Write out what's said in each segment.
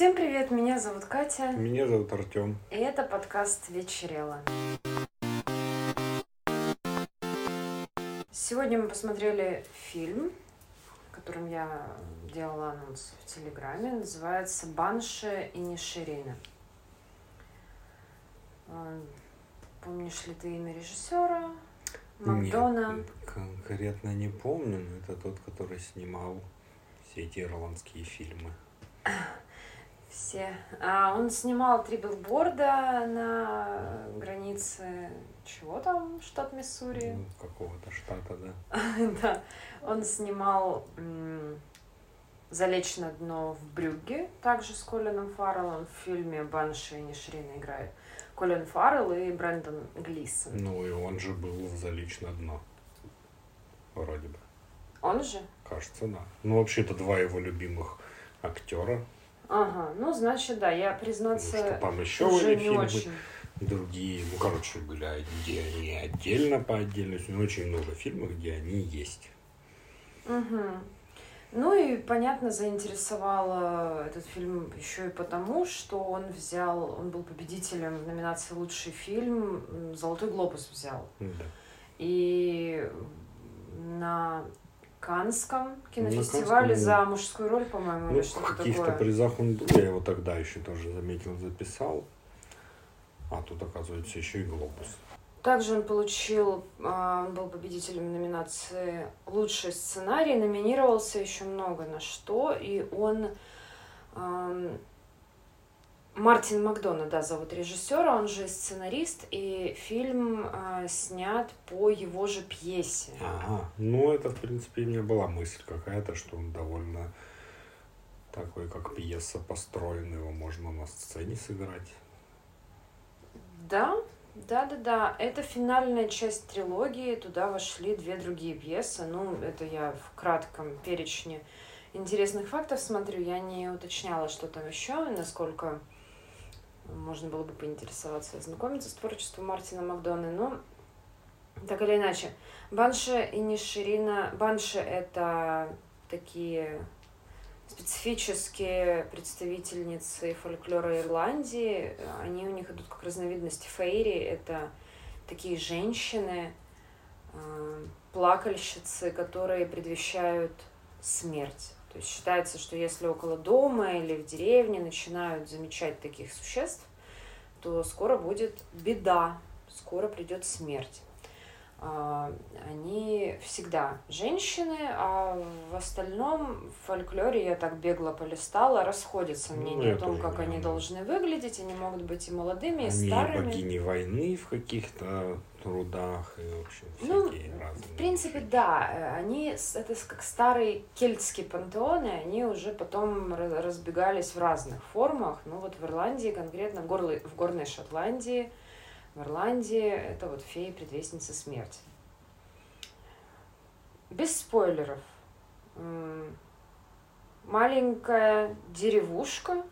Всем привет, меня зовут Катя, Меня зовут Артем. и это подкаст «Вечерело». Сегодня мы посмотрели фильм, о котором я делала анонс в Телеграме, называется «Банши и Ниширина». А, Помнишь ли ты имя режиссера? Макдона. Нет, конкретно не помню, но это тот, который снимал все эти ирландские фильмы. Все. А он снимал три билборда на границе чего там, штат Миссури. Ну, какого-то штата, да. Да. Он снимал «Залечь на дно в Брюгге», также с Колином Фарреллом в фильме «Банши и Нишрина» играет. Колин Фаррелл и Брэндон Глисон. Ну и он же был в «Залечь на дно». Вроде бы. Он же? Кажется, да. Ну, вообще, это два его любимых актера. Ага, ну, значит, да, я, признаться, что там еще уже были не фильмы очень. другие. Ну, короче, были где они отдельно по отдельности. Но очень много фильмов, где они есть. Мгм. Ну и, понятно, заинтересовал этот фильм еще и потому, что он взял, он был победителем в номинации «Лучший фильм», «Золотой глобус» взял. Да. И на Канском кинофестивале Канском, за мужскую роль, по-моему, Ну, или что-то каких-то такое. призах он был, я его тогда еще тоже заметил, записал. А тут, оказывается, еще и глобус. Также он получил, а, он был победителем номинации «Лучший сценарий», номинировался еще много на что, и он... Мартин Макдона, да, зовут режиссера, он же сценарист, и фильм а, снят по его же пьесе. Ага. Ну, это, в принципе, у меня была мысль какая-то, что он довольно такой, как пьеса построен, его можно на сцене сыграть. Да, да, да, да. Это финальная часть трилогии. Туда вошли две другие пьесы. Ну, это я в кратком перечне интересных фактов смотрю. Я не уточняла, что там еще, насколько можно было бы поинтересоваться ознакомиться с творчеством Мартина Макдоны. Но так или иначе, Банши и Ниширина. Банши — это такие специфические представительницы фольклора Ирландии. Они у них идут как разновидность фейри. Это такие женщины, э, плакальщицы, которые предвещают смерть. То есть считается, что если около дома или в деревне начинают замечать таких существ, то скоро будет беда, скоро придет смерть. А, Они всегда женщины, а в остальном в фольклоре я так бегло полистала, расходятся Ну, мнения я о том, как они не- должны выглядеть. Они могут быть и молодыми, и Они старыми. богини войны в каких-то трудах и, в общем, Ну, всякие разные. В принципе, вещи. да, они, это как старые кельтские пантеоны, они уже потом разбегались в разных формах. Ну вот в Ирландии конкретно, в, горлы- в горной Шотландии, в Ирландии это вот феи предвестницы смерти. Без спойлеров. Маленькая деревушка,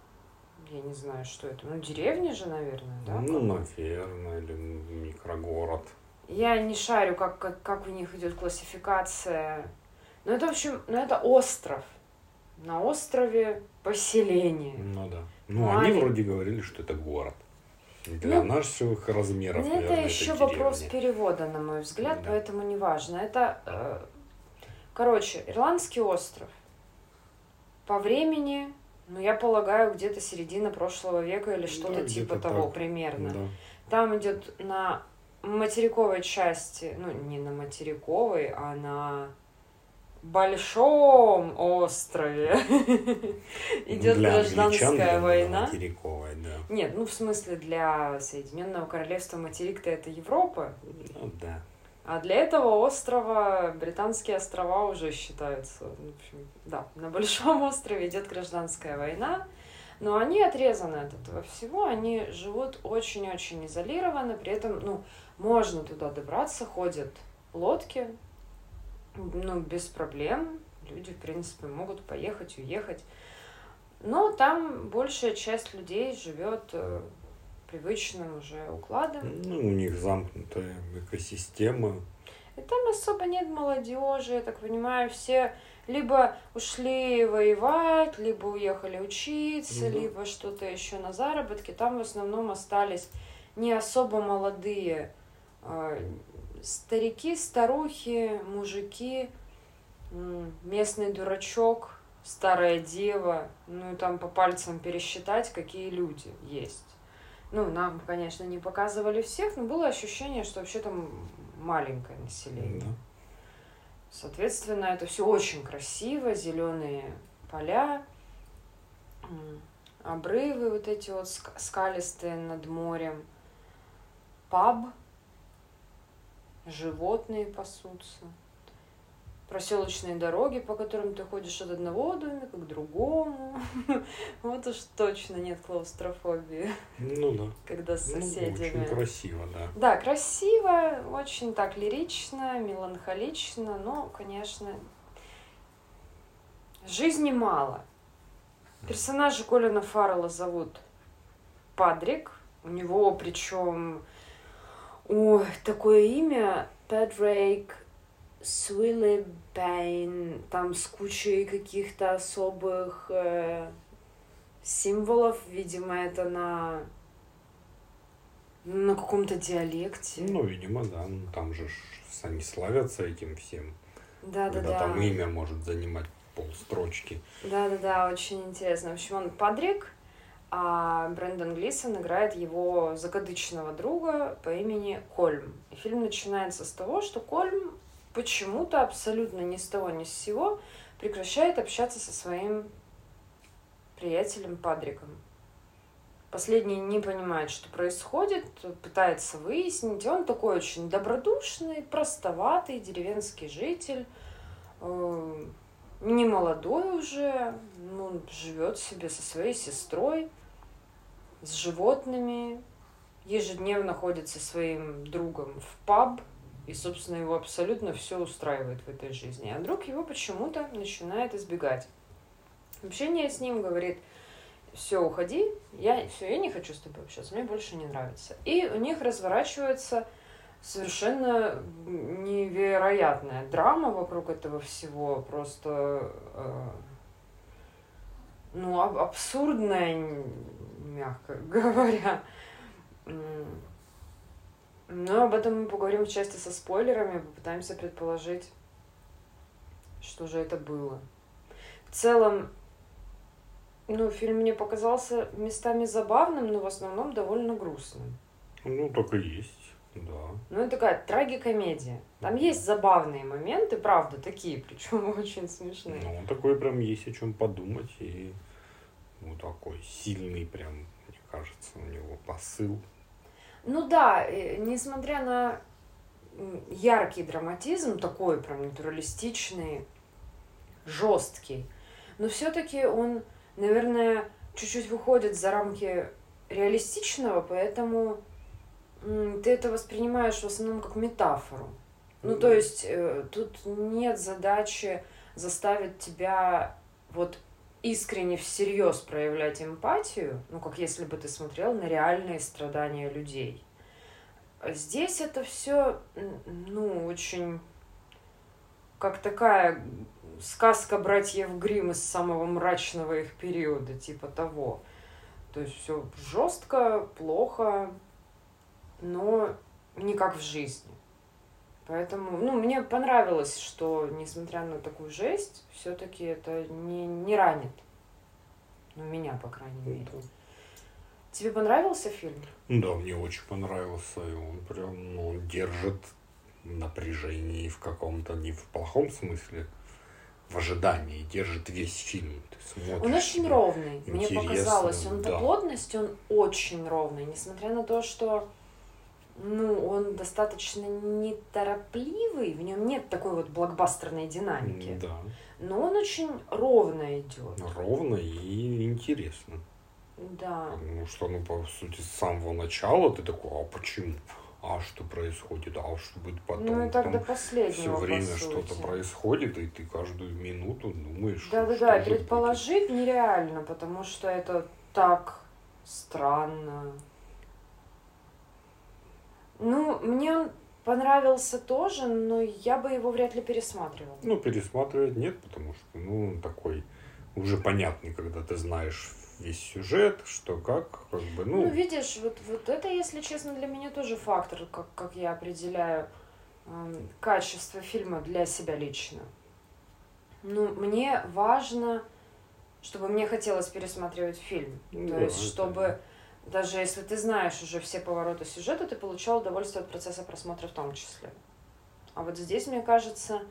я не знаю, что это, ну деревня же, наверное, да? Ну, наверное, или микрогород. Я не шарю, как, как, как у них идет классификация. Но это, в общем, ну это остров. На острове поселение. Ну да. Ну, Маленький. они вроде говорили, что это город. Для Ну, наших размеров, Ну, это еще деревня. вопрос перевода, на мой взгляд, Да. поэтому не важно. Это, э, короче, Ирландский остров. По времени, ну, я полагаю, где-то середина прошлого века или что-то Да, типа того так. примерно. Да. Там идет на материковой части, ну, не на материковой, а на большом острове идет Для гражданская война. Материковая, да. Нет, ну в смысле для Соединенного Королевства материк-то это Европа, Ну да. А для этого острова британские острова уже считаются. В общем, да, на большом острове идет гражданская война, но они отрезаны от этого всего, они живут очень-очень изолированно, при этом, ну, можно туда добраться, ходят лодки, ну, без проблем, люди, в принципе, могут поехать, уехать. Но там большая часть людей живет э, привычным уже укладом. Ну, у них замкнутая экосистема. И там особо нет молодежи, я так понимаю, все, либо ушли воевать, либо уехали учиться, да. либо что-то еще на заработки. Там в основном остались не особо молодые а, старики, старухи, мужики, местный дурачок, старая дева. Ну и там по пальцам пересчитать, какие люди есть. Ну, нам, конечно, не показывали всех, но было ощущение, что вообще там маленькое население. Да. Соответственно, это все очень красиво, зеленые поля, обрывы вот эти вот ск- скалистые над морем, паб, животные пасутся, проселочные дороги, по которым ты ходишь от одного домика к другому. Вот уж точно нет клаустрофобии, Ну да. когда с Ну, соседями. очень красиво, да. Да, красиво, очень так лирично, меланхолично, но, конечно, жизни мало. Персонажа Колина Фаррелла зовут Падрик. У него причем ой, такое имя Падрейк Свиллибейн, там с кучей каких-то особых э, символов, видимо, это на на каком-то диалекте. Ну, видимо, да. Ну, там же они славятся этим всем. да, да, да. там имя может занимать полстрочки. Да, да, да, очень интересно. В общем, он Падрик, а Брэндон Глисон играет его закадычного друга по имени Кольм. И фильм начинается с того, что Кольм почему-то абсолютно ни с того ни с сего прекращает общаться со своим приятелем Падриком. Последний не понимает, что происходит, пытается выяснить. Он такой очень добродушный, простоватый деревенский житель, э, не молодой уже, ну, живет себе со своей сестрой, с животными, ежедневно ходит со своим другом в паб, и, собственно, его абсолютно все устраивает в этой жизни. А друг его почему-то начинает избегать. Общение с ним говорит, все, уходи, я, все, я не хочу с тобой общаться, мне больше не нравится. И у них разворачивается совершенно невероятная драма вокруг этого всего, просто э, ну, аб- абсурдная, мягко говоря. Но об этом мы поговорим в части со спойлерами, попытаемся предположить, что же это было. В целом, ну, фильм мне показался местами забавным, но в основном довольно грустным. Ну, так и есть, да. Ну, это такая трагикомедия. Там есть забавные моменты, правда, такие, причем очень смешные. Ну, такой прям есть о чем подумать. И ну, такой сильный прям, мне кажется, у него посыл. Ну да, несмотря на яркий драматизм, такой прям натуралистичный, жесткий, но все-таки он, наверное, чуть-чуть выходит за рамки реалистичного, поэтому ты это воспринимаешь в основном как метафору. Ну, то есть э, тут нет задачи заставить тебя вот искренне всерьез проявлять эмпатию, ну, как если бы ты смотрел на реальные страдания людей. Здесь это все, ну, очень как такая сказка братьев Гримм из самого мрачного их периода, типа того. То есть все жестко, плохо, но не как в жизни. Поэтому, ну, мне понравилось, что, несмотря на такую жесть, все-таки это не, не ранит. Ну, меня, по крайней мере. Тебе понравился фильм? Да, мне очень понравился. И он прям, ну, держит напряжение в каком-то, не в плохом смысле, в ожидании, держит весь фильм. Он очень ровный, мне показалось. Он по да. плотности, он очень ровный, несмотря на то, что ну, он достаточно неторопливый, в нем нет такой вот блокбастерной динамики. Да, Но он очень ровно идет. ровно и интересно. Да. Потому что, ну, по сути, с самого начала ты такой, а почему? А что происходит? А что будет потом? Ну и так до Все последнего, по время что-то происходит, и ты каждую минуту думаешь, Да, да, да, же будет. предположить нереально, потому что это так странно. Ну, мне он понравился тоже, но я бы его вряд ли пересматривала. Ну, пересматривать нет, потому что, ну, он такой уже понятный, когда ты знаешь весь сюжет, что как, как бы, ну... Ну, видишь, вот, вот это, если честно, для меня тоже фактор, как, как я определяю э, качество фильма для себя лично. Ну, мне важно, чтобы мне хотелось пересматривать фильм. Ну То да, есть, чтобы даже если ты знаешь уже все повороты сюжета, ты получал удовольствие от процесса просмотра в том числе. А вот здесь, мне кажется,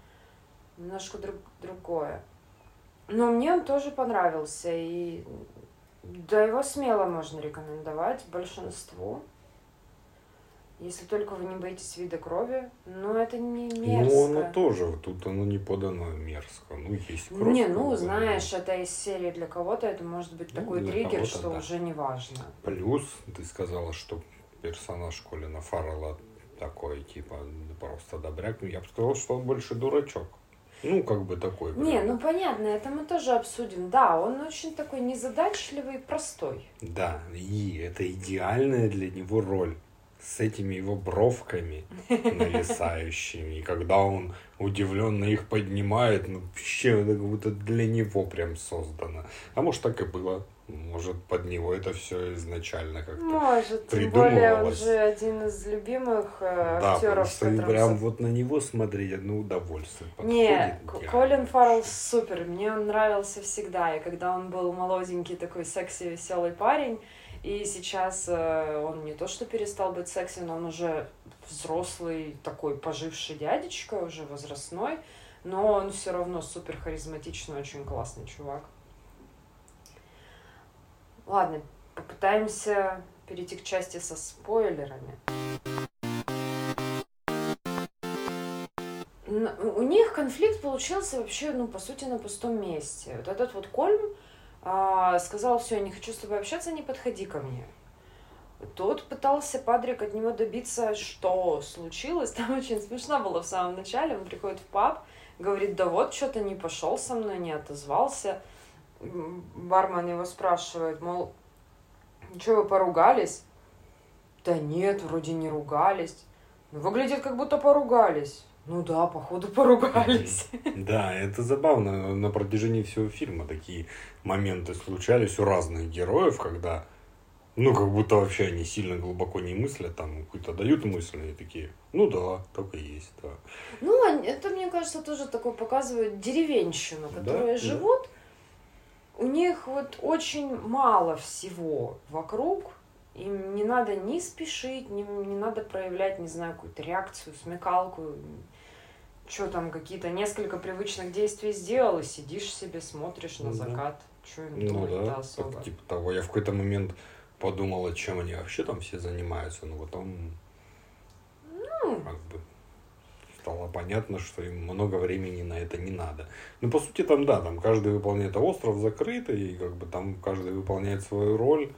немножко друг, другое. Но мне он тоже понравился, и да, его смело можно рекомендовать большинству. Если только вы не боитесь вида крови, но это не мерзко. Ну, оно тоже, тут оно не подано мерзко. Ну, есть кровь. Не, ну, знаешь, это из серии для кого-то, это может быть Ну, такой триггер, что да. уже не важно. Плюс ты сказала, что персонаж Колина Фаррелла такой, типа, просто добряк. Ну, я бы сказал, что он больше дурачок. Ну, как бы такой. Не, прям. ну понятно, это мы тоже обсудим. Да, он очень такой незадачливый и простой. Да, и это идеальная для него роль. С этими его бровками нависающими. И когда он удивленно их поднимает, ну, вообще это как будто для него прям создано. А может, так и было. Может, под него это все изначально как-то. Может, тем более он же один из любимых э, Да, актеров, потому что которым прям вот на него смотреть одно удовольствие. Не, Подходит идеально Колин Фаррелл супер, мне он нравился всегда, и когда он был молоденький такой секси веселый парень, и сейчас э, он не то что перестал быть секси, но он уже взрослый такой поживший дядечка, уже возрастной, но он все равно супер харизматичный, очень классный чувак. Ладно, попытаемся перейти к части со спойлерами. У них конфликт получился вообще, ну, по сути, на пустом месте. Вот этот вот Кольм сказал, все, я не хочу с тобой общаться, не подходи ко мне. Тут пытался Падрик от него добиться, что случилось. Там очень смешно было в самом начале. Он приходит в паб, говорит, да вот, что-то не пошел со мной, не отозвался. Бармен его спрашивает, мол, что вы поругались? Да нет, вроде не ругались. «Ну, Выглядит, как будто поругались. Ну да, походу поругались. Да, это забавно. На протяжении всего фильма такие моменты случались у разных героев, когда, ну, как будто вообще они сильно глубоко не мыслят, там, какую-то дают мысль, и такие, ну да, так и есть, да. Ну, это, мне кажется, тоже такое показывает деревенщину, Да, которые да. живут. У них вот очень мало всего вокруг. Им не надо ни спешить, ни, не надо проявлять, не знаю, какую-то реакцию, смекалку. Что там, какие-то несколько привычных действий сделал, и сидишь себе, смотришь на Ну закат. Что им Ну да, особо? так, типа того. Я в какой-то момент подумал, чем они вообще там все занимаются, но потом Ну, как бы стало понятно, что им много времени на это не надо. Ну, по сути, там, да, там каждый выполняет, а остров закрытый, и как бы там каждый выполняет свою роль.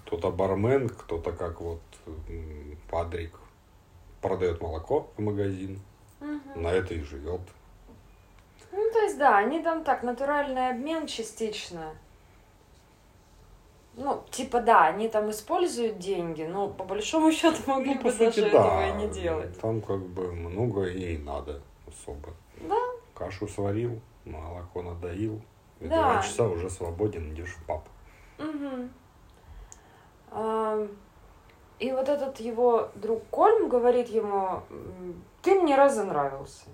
Кто-то бармен, кто-то как вот Падрик продает молоко в магазин, мгм. на это и живет. Ну, то есть, да, они там так, натуральный обмен частично. Ну, типа, да, они там используют деньги, но по большому счету могли Ну, бы по сути, даже да. этого и не делать. Там как бы много и надо особо. Да. Кашу сварил, молоко надоил. И Да. Два часа уже свободен, идешь в паб. Мгм. Ам, И вот этот его друг Кольм говорит ему, «М, ты мне разонравился.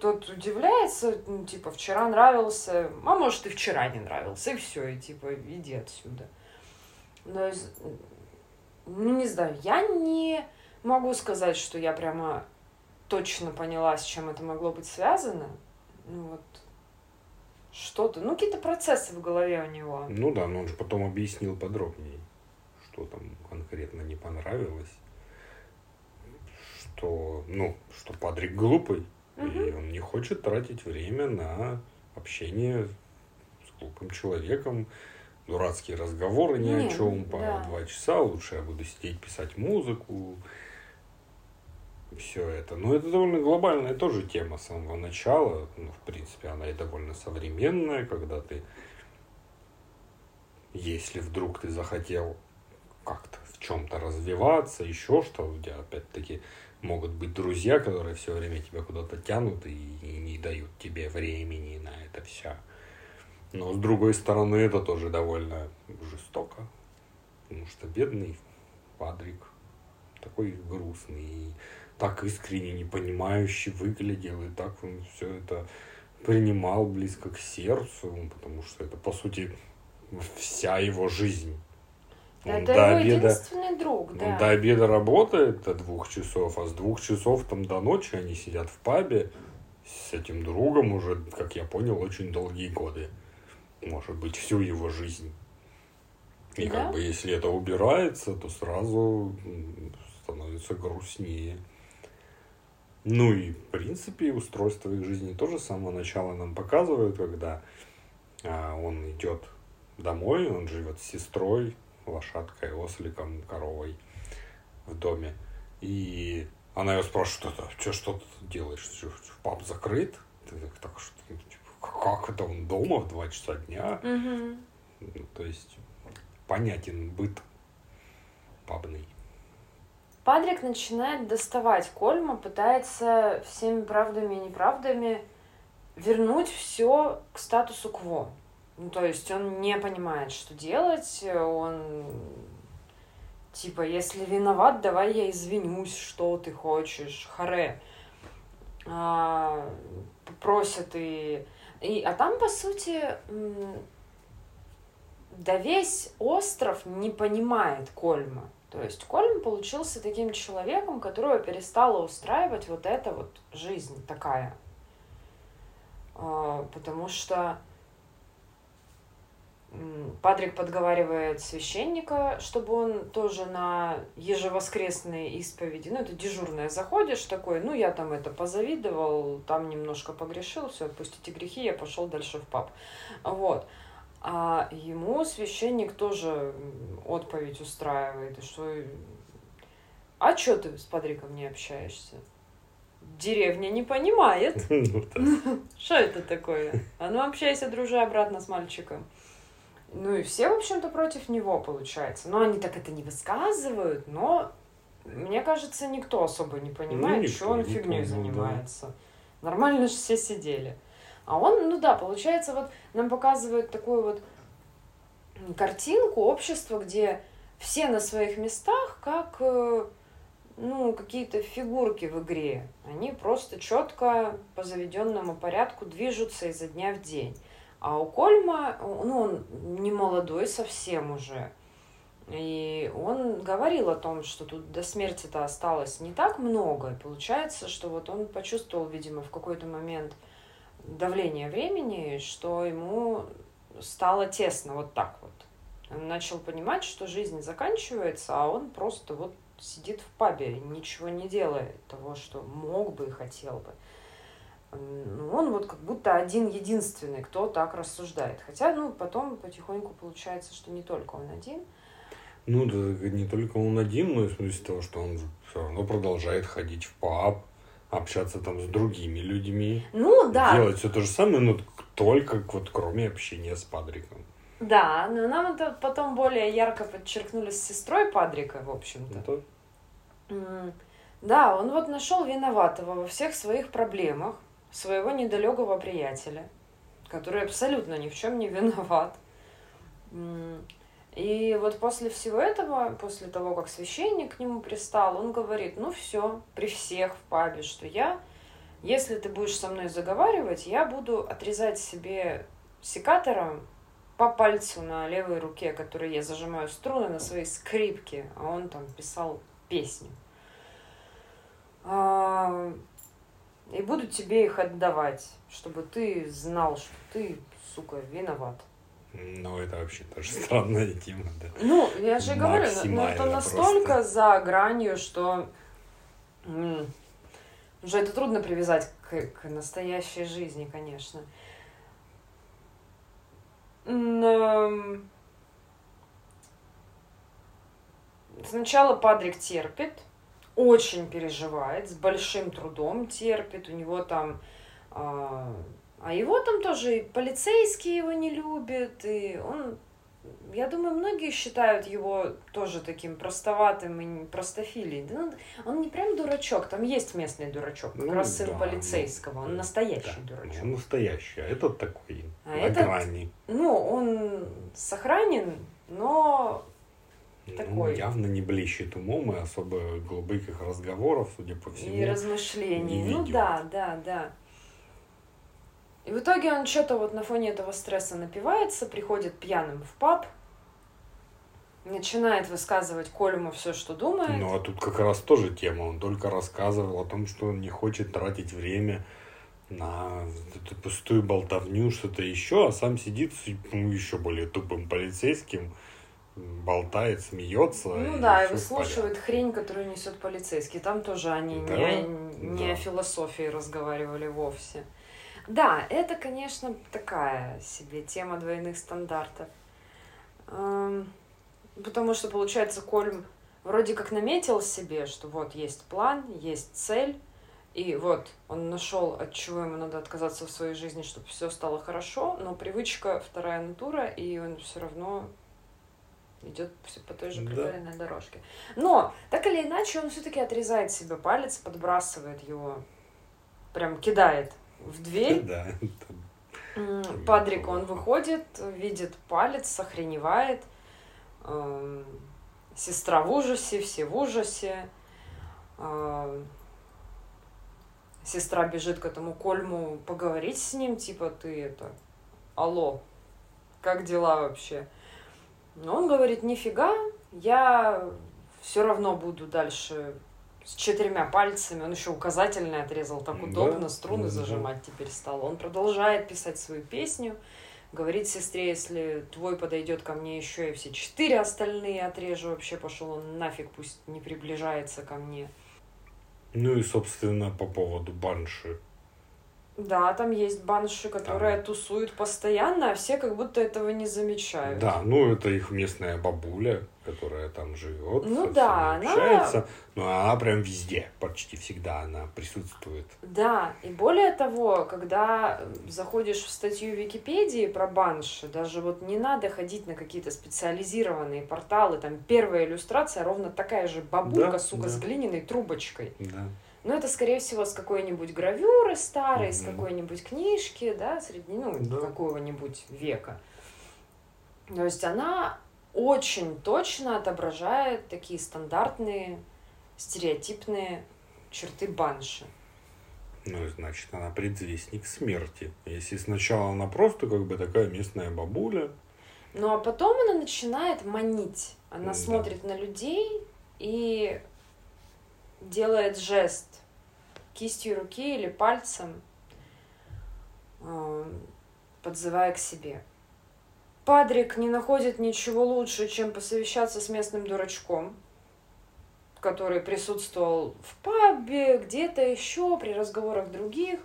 Тот удивляется, ну, типа, вчера нравился, а может и вчера не нравился, и все, и типа, иди отсюда. Но, ну, не знаю, я не могу сказать, что я прямо точно поняла, с чем это могло быть связано. Ну вот, что-то, ну, какие-то процессы в голове у него. Ну да, но он же потом объяснил подробнее, что там конкретно не понравилось. Что, ну, что Падрик глупый, и Мгм. он не хочет тратить время на общение с глупым человеком. Дурацкие разговоры ни Не, о чем по да. два часа. Лучше я буду сидеть писать музыку. Все это. Но это довольно глобальная тоже тема с самого начала. Ну, в принципе, она и довольно современная, когда ты, если вдруг ты захотел как-то в чем-то развиваться, еще что, у тебя опять-таки могут быть друзья, которые все время тебя куда-то тянут и, не дают тебе времени на это все. Но с другой стороны, это тоже довольно жестоко. Потому что бедный Падрик такой грустный и так искренне не понимающий выглядел, и так он все это принимал близко к сердцу, потому что это, по сути, вся его жизнь. Он это до его обеда, единственный друг, да. Он до обеда работает до двух часов, а с двух часов там до ночи они сидят в пабе с этим другом уже, как я понял, очень долгие годы. Может быть, всю его жизнь. И да? как бы если это убирается, то сразу становится грустнее. Ну и, в принципе, устройство их жизни тоже с самого начала нам показывают, когда а, он идет домой, он живет с сестрой, лошадкой, осликом, коровой в доме. И она ее спрашивает, что, что, что ты делаешь? Что, пап закрыт? Ты так, так что, типа, как это он дома в 2 часа дня? Угу. Ну, то есть понятен быт пабный. Патрик начинает доставать Кольма, пытается всеми правдами и неправдами вернуть все к статусу кво. Ну, то есть он не понимает, что делать, он типа, если виноват, давай я извинюсь, что ты хочешь, харе. А, просят и... и... А там, по сути, да весь остров не понимает Кольма. То есть Кольм получился таким человеком, которого перестала устраивать вот эта вот жизнь такая. А, потому что Патрик подговаривает священника, чтобы он тоже на ежевоскресные исповеди, ну, это дежурное, заходишь такой, ну, я там это позавидовал, там немножко погрешил, все, отпустите грехи, я пошел дальше в пап. Вот. А ему священник тоже отповедь устраивает, и что... А что ты с Патриком не общаешься? Деревня не понимает. Ну что это такое? А ну общайся, дружи обратно с мальчиком. Ну и все, в общем-то, против него, получается. Но они так это не высказывают, но мне кажется, никто особо не понимает, ну, что он фигней занимается. Да. Нормально же все сидели. А он, ну да, получается, вот нам показывают такую вот картинку общества, где все на своих местах, как э, ну, какие-то фигурки в игре. Они просто четко по заведенному порядку движутся изо дня в день. А у Кольма, ну, он не молодой совсем уже. И он говорил о том, что тут до смерти-то осталось не так много. Получается, что вот он почувствовал, видимо, в какой-то момент – давление времени, что ему стало тесно вот так вот. Он начал понимать, что жизнь заканчивается, а он просто вот сидит в пабе, ничего не делает того, что мог бы и хотел бы. Ну, он вот как будто один единственный, кто так рассуждает. Хотя, ну, потом потихоньку получается, что не только он один. Ну, да, не только он один, но и в смысле того, что он все равно продолжает ходить в паб, общаться там с другими людьми. Ну, да. Делать все то же самое, но только вот кроме общения с Падриком. Да, но нам это потом более ярко подчеркнули с сестрой Падрика, в общем-то. Это... Да, он вот нашел виноватого во всех своих проблемах, своего недалекого приятеля, который абсолютно ни в чем не виноват. И вот после всего этого, после того, как священник к нему пристал, он говорит, ну все, при всех в пабе, что я, если ты будешь со мной заговаривать, я буду отрезать себе секатором по пальцу на левой руке, которой я зажимаю струны на своей скрипке, а он там писал песню. И буду тебе их отдавать, чтобы ты знал, что ты, сука, виноват. Ну, это вообще тоже странная тема, да. Ну, я же говорю, но ну, это настолько просто. за гранью, что уже это трудно привязать к, к настоящей жизни, конечно. Но... Сначала Падрик терпит, очень переживает, с большим трудом терпит. У него там а, а его там тоже и полицейские его не любят, и он я думаю, многие считают его тоже таким простоватым и простофилей. Да, ну, он не прям дурачок, там есть местный дурачок, как Ну, раз сын да, ну, полицейского, он настоящий Да, дурачок. ну, настоящий, а этот такой, А на этот- грани. Ну, он сохранен, но Ну, такой. явно не блещет умом и особо глубоких разговоров, судя по и всему. размышлений. не Ну да, да, да. И в итоге он что-то вот на фоне этого стресса напивается, приходит пьяным в паб, начинает высказывать Колюму все, что думает. Ну, а тут как раз тоже тема. Он только рассказывал о том, что он не хочет тратить время на эту пустую болтовню, что-то еще, а сам сидит с ну, еще более тупым полицейским, болтает, смеется. Ну да, и выслушивает хрень, которую несет полицейский. Там тоже они Да, не, о- не да. о философии разговаривали вовсе. Да, это, конечно, такая себе тема двойных стандартов. Эм, Потому что, получается, Кольм вроде как наметил себе, что вот есть план, есть цель, и вот он нашел, от чего ему надо отказаться в своей жизни, чтобы все стало хорошо, но привычка вторая натура, и он все равно идет всё по той же Да. проторенной дорожке. Но, так или иначе, он все-таки отрезает себе палец, подбрасывает его, прям кидает в дверь. Да, неплохо. он выходит, видит палец, охреневает. Эм, Сестра в ужасе, все в ужасе. Эм, Сестра бежит к этому Кольму поговорить с ним, типа, ты это, алло, как дела вообще? Но он говорит, нифига, я все равно буду дальше с четырьмя пальцами. Он еще указательный отрезал, так Да, удобно, струны да. зажимать теперь стало. Он продолжает писать свою песню, говорит сестре, если твой подойдет ко мне еще, я все четыре остальные отрежу, вообще пошел он нафиг, пусть не приближается ко мне. Ну и, собственно, по поводу банши. Да, там есть банши, которые тусуют постоянно, а все как будто этого не замечают. Да, ну это их местная бабуля, которая там живет. Ну да, она- общается. Ну она прям везде, почти всегда она присутствует. Да, и более того, когда заходишь в статью Википедии про банши, даже вот не надо ходить на какие-то специализированные порталы, там первая иллюстрация ровно такая же бабулька, Да, сука, да. с глиняной трубочкой. Да. Но это, скорее всего, с какой-нибудь гравюры старой, с Мгм. какой-нибудь книжки, да, среди, ну, Да. какого-нибудь века. То есть она очень точно отображает такие стандартные, стереотипные черты банши. Ну, значит, она предвестник смерти. Если сначала она просто как бы такая местная бабуля, Ну а потом она начинает манить. Она Да. смотрит на людей и делает жест кистью руки или пальцем, э, подзывая к себе. Падрик не находит ничего лучше, чем посовещаться с местным дурачком, который присутствовал в пабе, где-то еще, при разговорах других.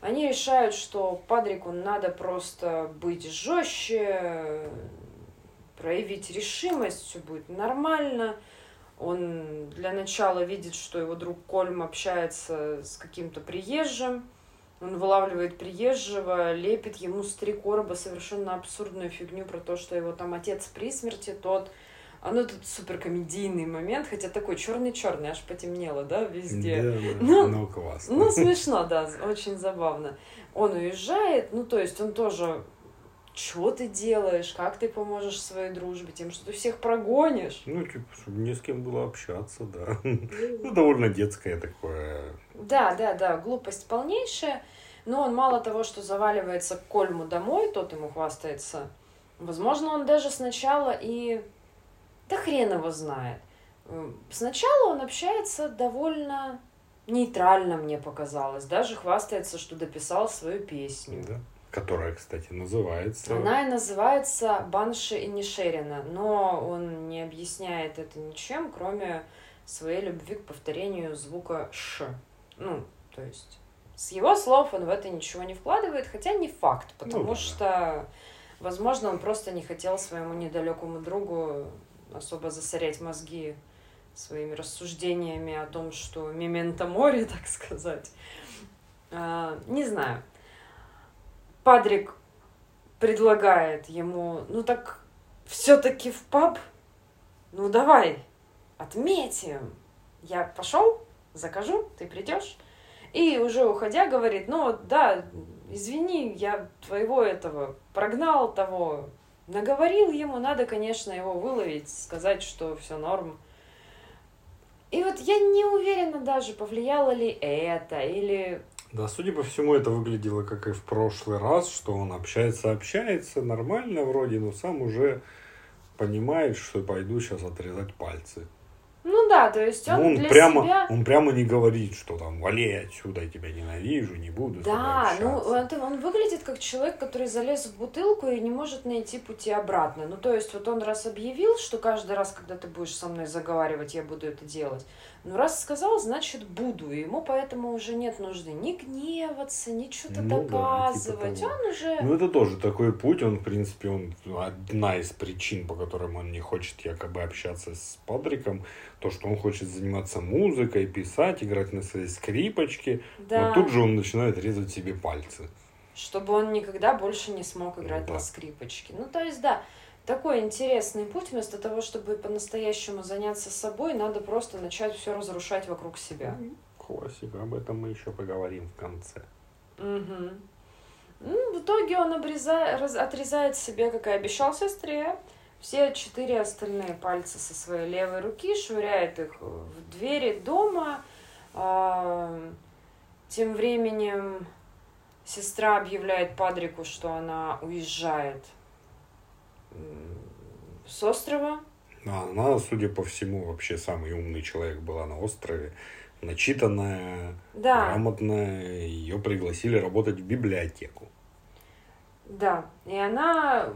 Они решают, что Падрику надо просто быть жестче, проявить решимость, все будет нормально. Он для начала видит, что его друг Кольм общается с каким-то приезжим. Он вылавливает приезжего, лепит ему с три короба совершенно абсурдную фигню про то, что его там отец при смерти, тот... А ну тут суперкомедийный момент, хотя такой черный-черный, аж потемнело, да, везде. Да, Ну, ну, классно. Ну, смешно, да, очень забавно. Он уезжает, ну, то есть он тоже... Что ты делаешь? Как ты поможешь своей дружбе? Тем, что ты всех прогонишь? Ну, типа, чтобы не с кем было общаться, да. Ну, довольно детское такое. Да, да, да, глупость полнейшая. Но он мало того, что заваливается к Кольму домой, тот ему хвастается. Возможно, он даже сначала и... Да хрен его знает. Сначала он общается довольно нейтрально, мне показалось. Даже хвастается, что дописал свою песню. Да. Которая, кстати, называется... Она и называется Банши и Нишерина, но он не объясняет это ничем, кроме своей любви к повторению звука Ш. Ну, то есть с его слов он в это ничего не вкладывает, хотя не факт, потому Ну да, что, возможно, он просто не хотел своему недалекому другу особо засорять мозги своими рассуждениями о том, что мементо море, так сказать. А, не знаю. Падрик предлагает ему, ну так все-таки в паб? Ну давай, отметим. Я пошел, закажу, ты придешь. И уже уходя говорит, ну да, извини, я твоего этого прогнал того, наговорил ему, надо, конечно, его выловить, сказать, что все норм. И вот я не уверена даже, повлияло ли это, или... Да, судя по всему, это выглядело как и в прошлый раз, что он общается, общается, нормально вроде, но сам уже понимает, что пойду сейчас отрезать пальцы. Ну да, то есть он, Ну, он для прямо, себя... он прямо не говорит, что там вали отсюда, я тебя ненавижу, не буду Да, ну общаться». это, он выглядит как человек, который залез в бутылку и не может найти пути обратно. Ну то есть вот он раз объявил, что каждый раз, когда ты будешь со мной заговаривать, я буду это делать. Ну раз сказал, значит буду. И ему поэтому уже нет нужды ни гневаться, ни что-то Ну да, доказывать. типа того. он уже... Ну, это тоже такой путь, он, в принципе, он одна из причин, по которым он не хочет якобы общаться с Патриком, то, что он хочет заниматься музыкой, писать, играть на своей скрипочке, да, но тут же он начинает резать себе пальцы. чтобы он никогда больше не смог играть Да. на скрипочке. Ну то есть да, такой интересный путь. Вместо того, чтобы по-настоящему заняться собой, надо просто начать все разрушать вокруг себя. Классика, об этом мы еще поговорим в конце. Мгм. Ну, в итоге он обреза- раз- отрезает себе, как и обещал сестре, все четыре остальные пальцы со своей левой руки, швыряет их в двери дома. А, Тем временем сестра объявляет Падрику, что она уезжает с острова. А она, судя по всему, вообще самый умный человек была на острове, начитанная, Да, грамотная, ее пригласили работать в библиотеку. Да, и она,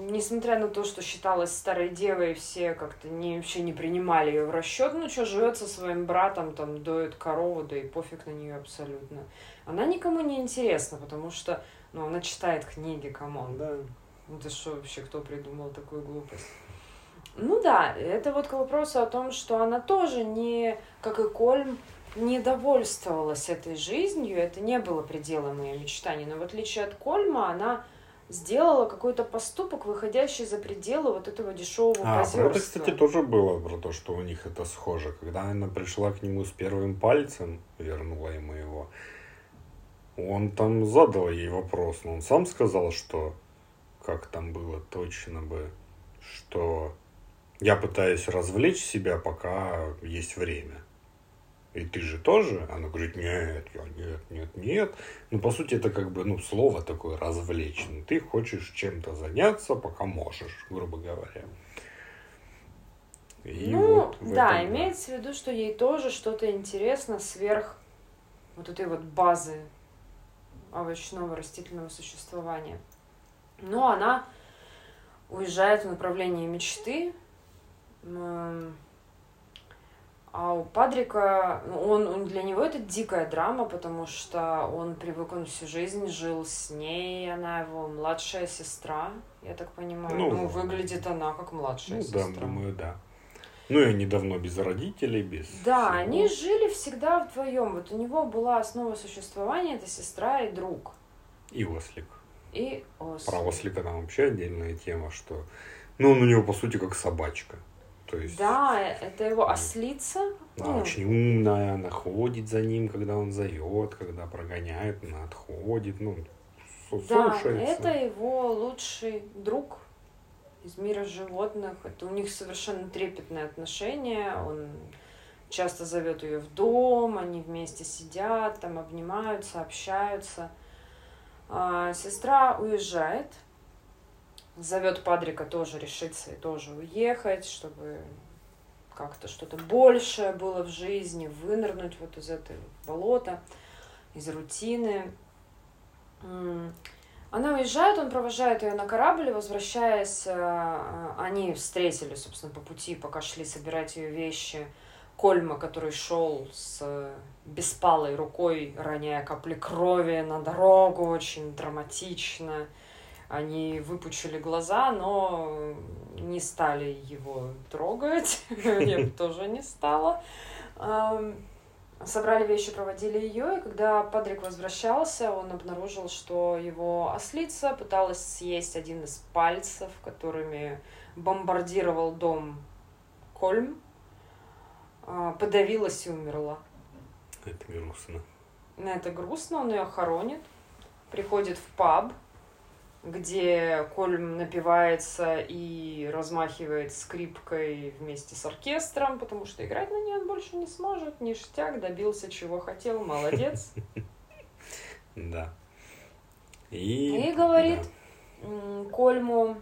несмотря на то, что считалась старой девой, все как-то не, вообще не принимали ее в расчет, ну что, живет со своим братом, там, доит корову, да и пофиг на нее абсолютно. Она никому не интересна, потому что, ну, она читает книги, come on. Да. Ну ты что вообще, кто придумал такую глупость? Ну да, это вот к вопросу о том, что она тоже не, как и Кольм, не довольствовалась этой жизнью, это не было пределом ее мечтаний. Но в отличие от Кольма, она сделала какой-то поступок, выходящий за пределы вот этого дешевого А, про это, позерства. кстати, тоже было, про то, что у них это схоже. Когда она пришла к нему с первым пальцем, вернула ему его, он там задал ей вопрос, но он сам сказал, что, как там было точно бы, что я пытаюсь развлечь себя, пока есть время. И ты же тоже? Она говорит, нет, я нет, нет, нет. Ну, по сути, это как бы, ну, слово такое развлечь. Ну, ты хочешь чем-то заняться, пока можешь, грубо говоря. И ну, вот да, этом, имеется в виду, что ей тоже что-то интересно сверх вот этой вот базы овощного растительного существования. Но она уезжает в направлении мечты. А у Падрика, ну, он, он для него это дикая драма, потому что он привык, он всю жизнь жил с ней, она его младшая сестра, я так понимаю. Ну, Ну, выглядит она как младшая Ну, сестра. да, думаю, да. Ну, и они давно без родителей, без Да, всего. они жили всегда вдвоем. Вот у него была основа существования, это сестра и друг. И ослик. И. Про ослика там вообще отдельная тема, что... Ну, он у него, по сути, как собачка. То есть... Да, это его ослица. Она Ну, очень умная, она ходит за ним, когда он зовет, когда прогоняет, она отходит, ну, Да, это его лучший друг из мира животных. Это у них совершенно трепетные отношения. Он часто зовет ее в дом, они вместе сидят, там обнимаются, общаются. А, сестра уезжает, зовет Падрика тоже решиться и тоже уехать, чтобы как-то что-то большее было в жизни, вынырнуть вот из этого болота, из рутины. Она уезжает, он провожает ее на корабль, возвращаясь, э, они встретили, собственно, по пути, пока шли собирать ее вещи, Кольма, который шел с беспалой рукой, роняя капли крови на дорогу, очень драматично. Они выпучили глаза, но не стали его трогать. Я тоже не стала. Собрали вещи, проводили ее, и когда Патрик возвращался, он обнаружил, что его ослица пыталась съесть один из пальцев, которыми бомбардировал дом Кольм, подавилась и умерла. Это грустно. Это грустно, он ее хоронит, приходит в паб, где Кольм напивается и размахивает скрипкой вместе с оркестром, потому что играть на ней он больше не сможет. Ништяк, добился чего хотел, молодец. Да. И, И говорит Кольму,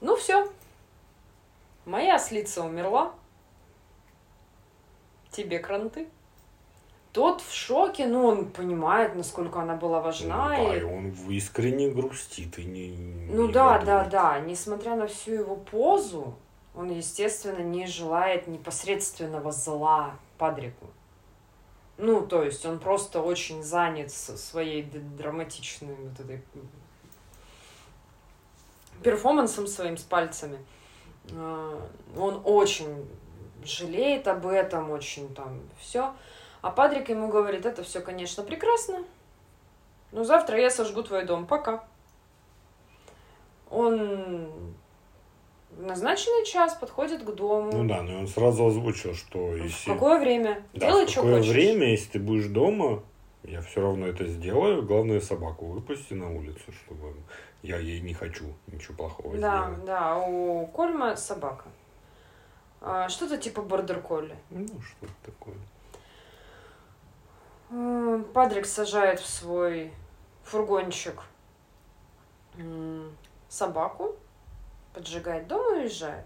ну все, моя ослица умерла, тебе кранты. Тот в шоке, ну, он понимает, насколько она была Ну важна. да, и и он искренне грустит и не. Ну не да, да, да. Несмотря на всю его позу, он, естественно, не желает непосредственного зла Падрику. Ну, то есть он просто очень занят своей драматичной вот этой перформансом своим с пальцами. А, Он очень жалеет об этом, очень там все. А Падрик ему говорит, это все, конечно, прекрасно, но завтра я сожгу твой дом. Пока. Он в назначенный час подходит к дому. Ну да, но он сразу озвучил, что В если. какое время? Да, Делай, в что какое хочешь. время, если ты будешь дома, я все равно это сделаю. Главное, собаку выпусти на улицу, чтобы я ей не хочу ничего плохого Да, сделать. да, у Кольма собака. А, Что-то типа бордер колли. Ну, что такое. М, Падрик сажает в свой фургончик собаку, поджигает дом и уезжает.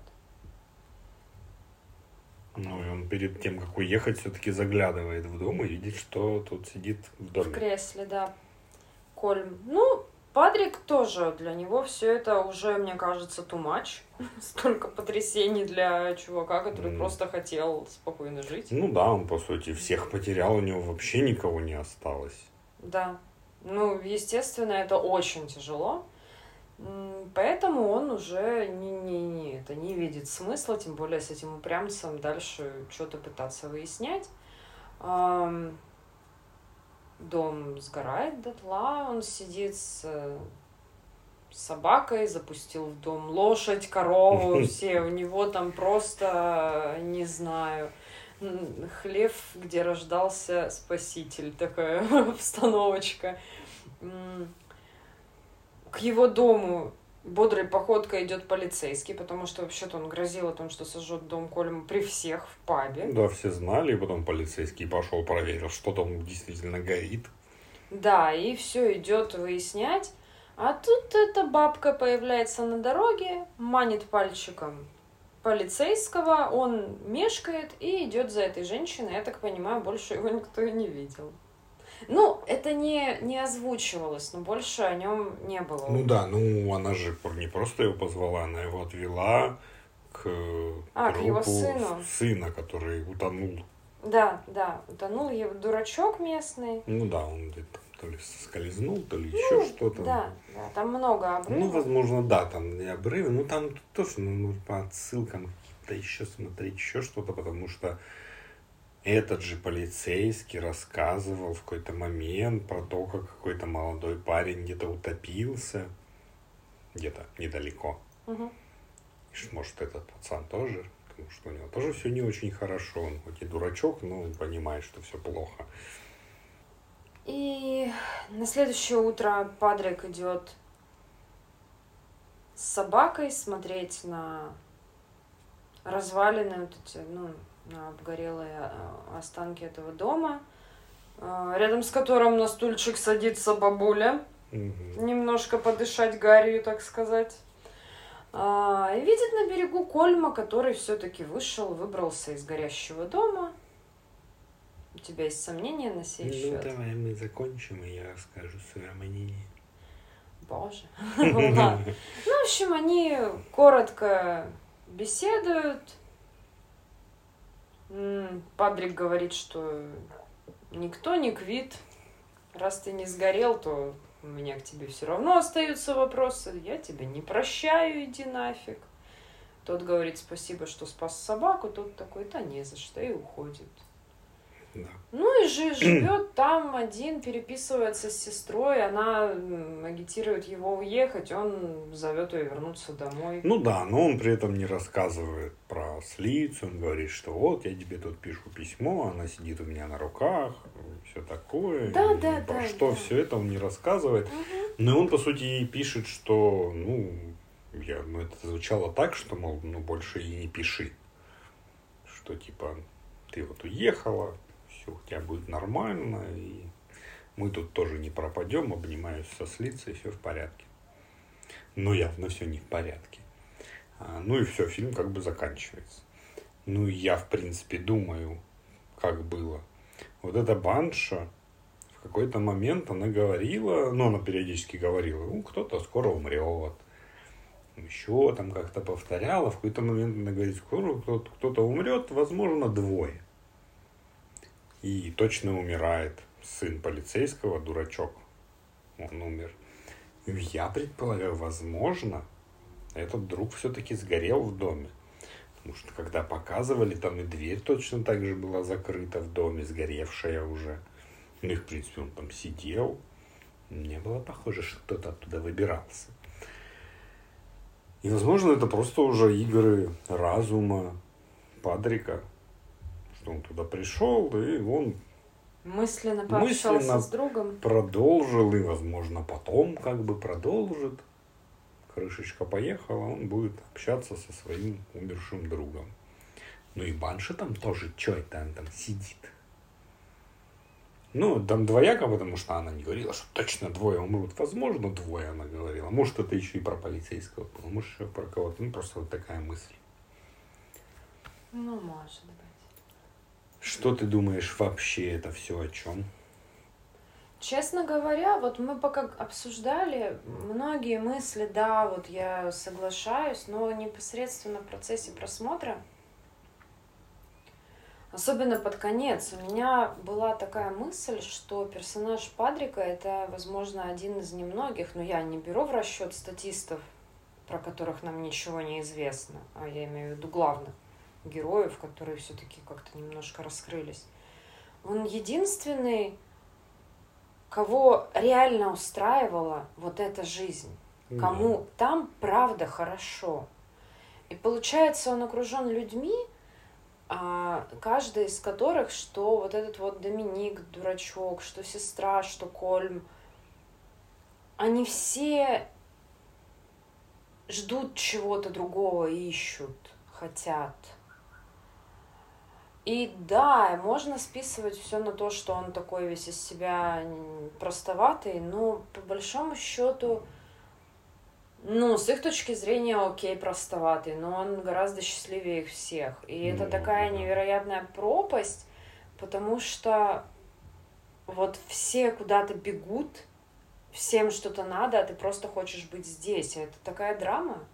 Ну, и он перед тем, как уехать, все-таки заглядывает в дом и видит, что тут сидит в В доме. кресле, да. Кольм. Ну, Падрик тоже для него все это уже, мне кажется, too much. Столько потрясений для чувака, который М. просто хотел спокойно жить. Ну да, он, по сути, всех потерял, у него вообще никого не осталось. Да. Ну, естественно, это очень тяжело. Поэтому он уже не, не, не, это не видит смысла, тем более с этим упрямцем дальше что-то пытаться выяснять. Дом сгорает дотла, он сидит с э, собакой, запустил в дом лошадь, корову, все, у него там просто, не знаю, хлев, где рождался спаситель, такая обстановочка. К его дому бодрой походкой идет полицейский, потому что вообще-то он грозил о том, что сожжет дом Колема при всех в пабе. Да, все знали, и потом полицейский пошел, проверил, что там действительно горит. Да, и все идет выяснять. А тут эта бабка появляется на дороге, манит пальчиком полицейского, он мешкает и идет за этой женщиной. Я так понимаю, больше его никто и не видел. Ну, это не, не озвучивалось, но больше о нем не было. Ну да, ну она же не просто его позвала, она его отвела к А, к его сыну. сына, который утонул. Да, да, утонул его дурачок местный. Ну да, он где-то то ли скользнул, то ли еще что-то. Ну, Да, да, там много обрывов. Ну, возможно, да, там и обрывы, ну там тоже ну, нужно по отсылкам каким-то еще смотреть, еще что-то, потому что этот же полицейский рассказывал в какой-то момент про то, как какой-то молодой парень где-то утопился, где-то недалеко. Мгм. И может, этот пацан тоже, потому что у него тоже все не очень хорошо, он хоть и дурачок, но он понимает, что все плохо. И на следующее утро Падрик идет с собакой смотреть на развалины, вот эти, ну, обгорелые а, останки этого дома, а, рядом с которым на стульчик садится бабуля, Мгм. немножко подышать гарью, так сказать. А, и видит на берегу Кольма, который все-таки вышел, выбрался из горящего дома. У тебя есть сомнения на сей Ну, счет? давай мы закончим, и я расскажу свое мнение. Боже. Ну, в общем, они коротко беседуют. Падрик говорит, что никто не квит. Раз ты не сгорел, то у меня к тебе все равно остаются вопросы. Я тебя не прощаю, иди нафиг. Тот говорит спасибо, что спас собаку. Тот такой, да не за что, и уходит. Да. Ну и жи- живет там один, переписывается с сестрой, она агитирует его уехать, он зовет ее вернуться домой. Ну да, но он при этом не рассказывает про ослицу, он говорит, что вот я тебе тут пишу письмо, она сидит у меня на руках, все такое. Да, И да, про да, что да. все это он не рассказывает. Но он, по сути, ей пишет, что, ну, я, ну, это звучало так, что, мол, ну, больше и не пиши. Что, типа, ты вот уехала, у тебя будет нормально, и мы тут тоже не пропадем, обнимаюсь со слицей, все в порядке. Но явно все не в порядке. А, ну и все, фильм как бы заканчивается. Ну и я, в принципе, думаю, как было. Вот эта банша, в какой-то момент она говорила, ну, она периодически говорила, ну, кто-то скоро умрет. Еще там как-то повторяла. В какой-то момент она говорит, скоро кто-то умрет, возможно, двое. И точно умирает сын полицейского, дурачок. Он умер. Я предполагаю, возможно, этот друг все-таки сгорел в доме. Потому что когда показывали, там и дверь точно так же была закрыта в доме, сгоревшая уже. Ну и, в принципе, он там сидел. Не было похоже, что кто-то оттуда выбирался. И, возможно, это просто уже игры разума Падрика, что он туда пришел, и он Мысленно Мысленно с другом. продолжил, и, возможно, потом как бы продолжит. Крышечка поехала, он будет общаться со своим умершим другом. Ну и Банша там тоже, что это он там сидит? Ну, там двояко, потому что она не говорила, что точно двое умрут. Возможно, двое она говорила. Может, это еще и про полицейского было, может, еще про кого-то. Ну, просто вот такая мысль. Ну, может быть. Что ты думаешь вообще это все о чем? Честно говоря, вот мы пока обсуждали многие мысли, да, вот я соглашаюсь, но непосредственно в процессе просмотра, особенно под конец, у меня была такая мысль, что персонаж Падрика это, возможно, один из немногих, но я не беру в расчет статистов, про которых нам ничего не известно, а я имею в виду главных героев, которые все-таки как-то немножко раскрылись. Он единственный, кого реально устраивала вот эта жизнь, кому там правда хорошо. И получается, он окружен людьми, а, каждый из которых, что вот этот вот Доминик, дурачок, что сестра, что Кольм, они все ждут чего-то другого, ищут, хотят. И да, можно списывать все на то, что он такой весь из себя простоватый, но по большому счету, ну, с их точки зрения, окей, простоватый, но он гораздо счастливее их всех. И это Ну, такая невероятная пропасть, потому что вот все куда-то бегут, всем что-то надо, а ты просто хочешь быть здесь. Это такая драма.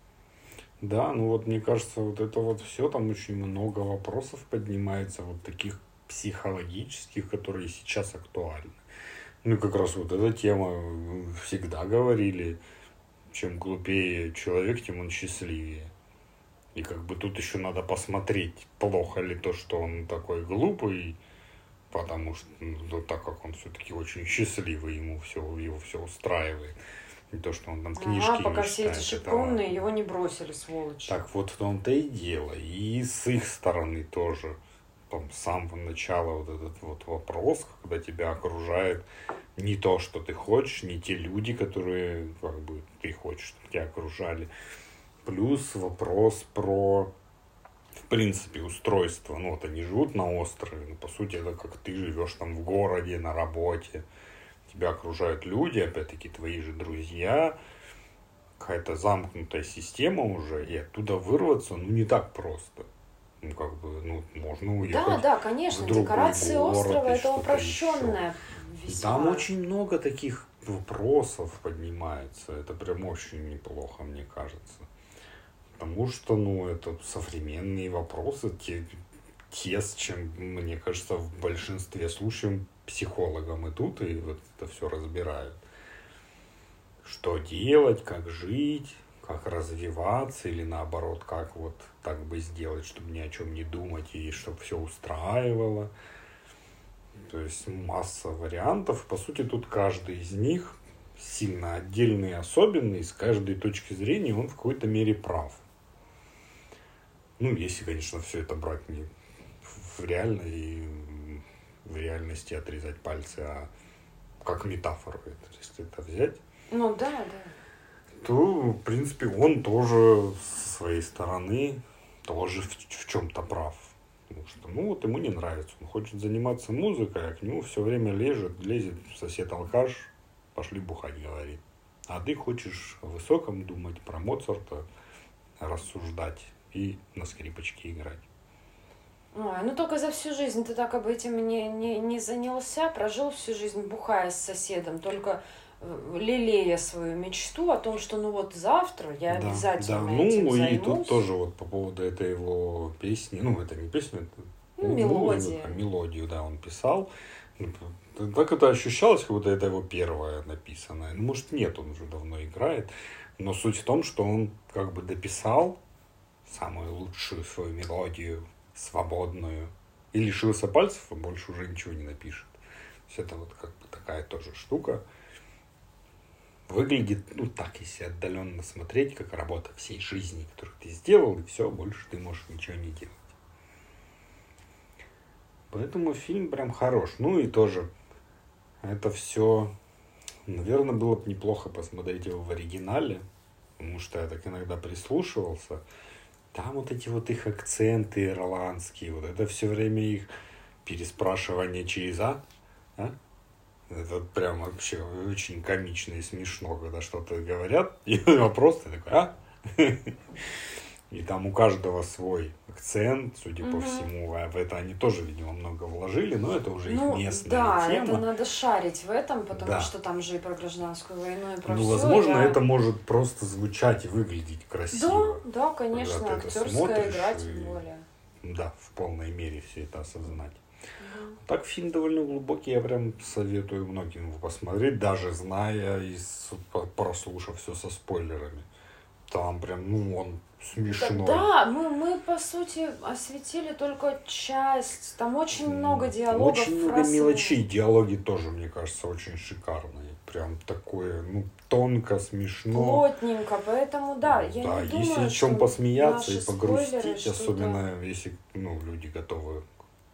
Да, ну вот мне кажется, вот это вот все, там очень много вопросов поднимается, вот таких психологических, которые сейчас актуальны. Ну как раз вот эта тема, э, всегда говорили, чем глупее человек, тем он счастливее. И как бы тут еще надо посмотреть, плохо ли то, что он такой глупый, потому что, ну, так как он все-таки очень счастливый, ему все, его все устраивает. И то, что он там книжки Ага, пока не все эти ладно. его не бросили, сволочи. Так вот в том-то и дело. И с их стороны тоже. Там с самого начала вот этот вот вопрос, когда тебя окружает не то, что ты хочешь, не те люди, которые как бы ты хочешь, чтобы тебя окружали. Плюс вопрос про в принципе, устройство. Ну, вот они живут на острове, но по сути это как ты живешь там в городе, на работе. Тебя окружают люди, опять-таки твои же друзья, какая-то замкнутая система уже, и оттуда вырваться, ну, не так просто. Ну, как бы, ну, можно уехать. Да, да, конечно, декорации город острова это упрощенная весьма. Там очень много таких вопросов поднимается. Это прям очень неплохо, мне кажется. Потому что, ну, это современные вопросы, те, те, с чем, мне кажется, в большинстве случаев психологам идут и вот это все разбирают. Что делать, как жить, как развиваться или наоборот, как вот так бы сделать, чтобы ни о чем не думать и чтобы все устраивало. То есть масса вариантов. По сути, тут каждый из них сильно отдельный и особенный. С каждой точки зрения он в какой-то мере прав. Ну, если, конечно, все это брать не в реальной в реальности отрезать пальцы, а как метафору это, если это взять. Ну да, да. То, в принципе, он тоже со своей стороны тоже в, в чем-то прав. Потому что, ну, вот ему не нравится. Он хочет заниматься музыкой, а к нему все время лежит, лезет сосед-алкаш, пошли бухать, говорит. А ты хочешь о высоком думать, про Моцарта рассуждать и на скрипочке играть. Ой, ну только за всю жизнь ты так об этим не, не, не занялся, прожил всю жизнь бухая с соседом, только э, лелея свою мечту о том, что ну вот завтра я да, обязательно да. ну, этим займусь. и тут тоже вот по поводу этой его песни, ну это не песня, это ну, мелодия. Ну, мелодию, да, он писал. Так это ощущалось, как будто это его первое написанное. Ну, может, нет, он уже давно играет. Но суть в том, что он как бы дописал самую лучшую свою мелодию свободную, и лишился пальцев, он больше уже ничего не напишет. То есть это вот как бы такая тоже штука. Выглядит, ну так, если отдаленно смотреть, как работа всей жизни, которую ты сделал, и все, больше ты можешь ничего не делать. Поэтому фильм прям хорош. Ну и тоже это все, наверное, было бы неплохо посмотреть его в оригинале, потому что я так иногда прислушивался. Там вот эти вот их акценты ирландские, вот это все время их переспрашивание через «а», а? Это прям вообще очень комично и смешно, когда что-то говорят, и вопрос ты такой «а?» И там у каждого свой акцент, судя угу. по всему. А в это они тоже, видимо, много вложили, но это уже ну, их местная да, тема. Да, это надо шарить в этом, потому да. что там же и про гражданскую войну, и про Ну, все, возможно, я... это может просто звучать и выглядеть красиво. Да, да, конечно, актерская игра, тем более. Да, в полной мере все это осознать. Угу. Так фильм довольно глубокий, я прям советую многим его посмотреть, даже зная и прослушав все со спойлерами. Там прям, ну, он смешной. Да, мы, мы по сути осветили только часть. Там очень много диалогов. Очень много фраз... мелочей. Диалоги тоже, мне кажется, очень шикарные. Прям такое, ну, тонко, смешно. Плотненько, поэтому да, я да, не если думаю, о чем посмеяться и погрустить, особенно если ну, люди готовы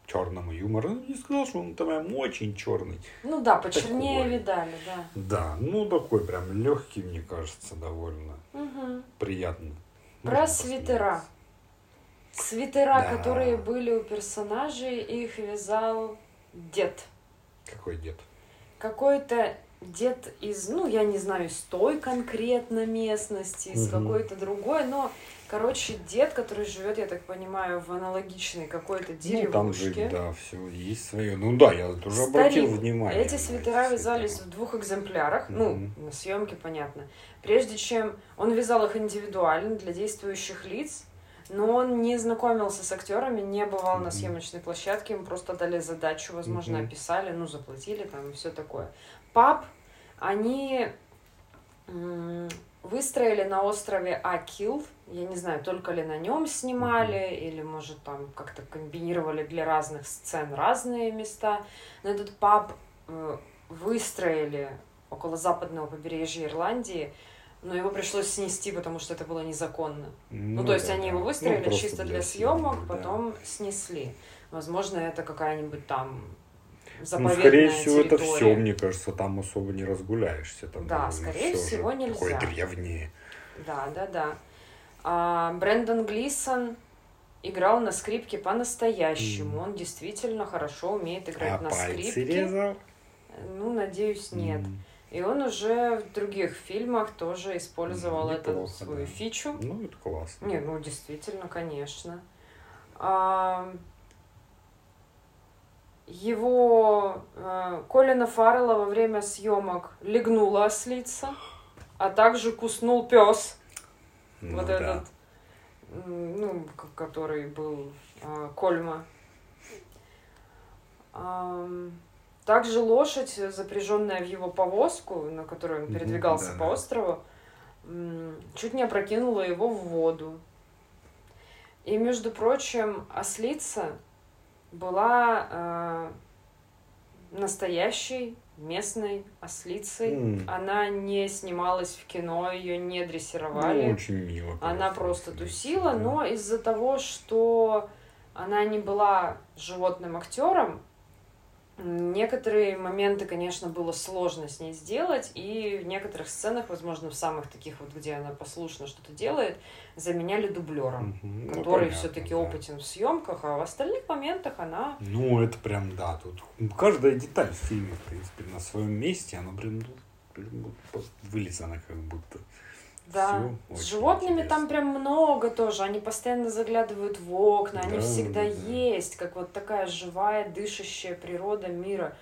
черному юмору. Ну, не сказал, что он там очень черный. Ну да, почернее такой. видали, да. Да, ну такой прям легкий, мне кажется, довольно угу. приятный. Про свитера. Свитера, да. которые были у персонажей, их вязал дед. Какой дед? Какой-то дед из, ну, я не знаю, из той конкретно местности, из угу. какой-то другой, но, короче, дед, который живет, я так понимаю, в аналогичной какой-то деревушке. Ну, там же, да, все есть свое. Ну да, я тоже Старик. обратил внимание. Эти свитера вязались в двух экземплярах, угу. ну, на съемке, понятно. Прежде чем он вязал их индивидуально для действующих лиц, но он не знакомился с актерами, не бывал mm-hmm. на съемочной площадке, ему просто дали задачу, возможно, mm-hmm. описали, ну, заплатили там и все такое. Пап, они выстроили на острове Акил, я не знаю, только ли на нем снимали, mm-hmm. или, может, там как-то комбинировали для разных сцен разные места. Но этот паб э, выстроили около западного побережья Ирландии, но его пришлось снести, потому что это было незаконно. Ну, ну то есть да, они его выстроили ну, чисто для, для съемок, съемок, потом да. снесли. Возможно, это какая-нибудь там заповедная Ну, скорее всего, территория. это все, мне кажется, там особо не разгуляешься. Там да, скорее всего, нельзя. Такое древнее. Да, да, да. А, Брэндон Глисон играл на скрипке по-настоящему. Mm. Он действительно хорошо умеет играть а на пальцы скрипке. резал? Ну, надеюсь, нет. Mm. И он уже в других фильмах тоже использовал ну, эту свою да. фичу. Ну, это классно. Не, ну действительно, конечно. А, его а, Колина Фаррелла во время съемок легнула ослица, а также куснул пес. Ну, вот да. этот, ну, который был а, Кольма. А, также лошадь, запряженная в его повозку, на которой он передвигался да, по острову, чуть не опрокинула его в воду. И, между прочим, ослица была э, настоящей местной ослицей. М. Она не снималась в кино, ее не Ну, дрессировали. очень мило. Она просто тусила, да. но из-за того, что она не была животным актером, некоторые моменты, конечно, было сложно с ней сделать, и в некоторых сценах, возможно, в самых таких вот, где она послушно что-то делает, заменяли дублером. Ну, который понятно, все-таки да. опытен в съемках, а в остальных моментах она Ну, это прям, да, тут каждая деталь в фильме, в принципе, на своем месте, она прям, ну, прям вот вылизана как будто. Да, Всё с животными интересно. там прям много тоже. Они постоянно заглядывают в окна, они Да, всегда да. есть, как вот такая живая, дышащая природа мира.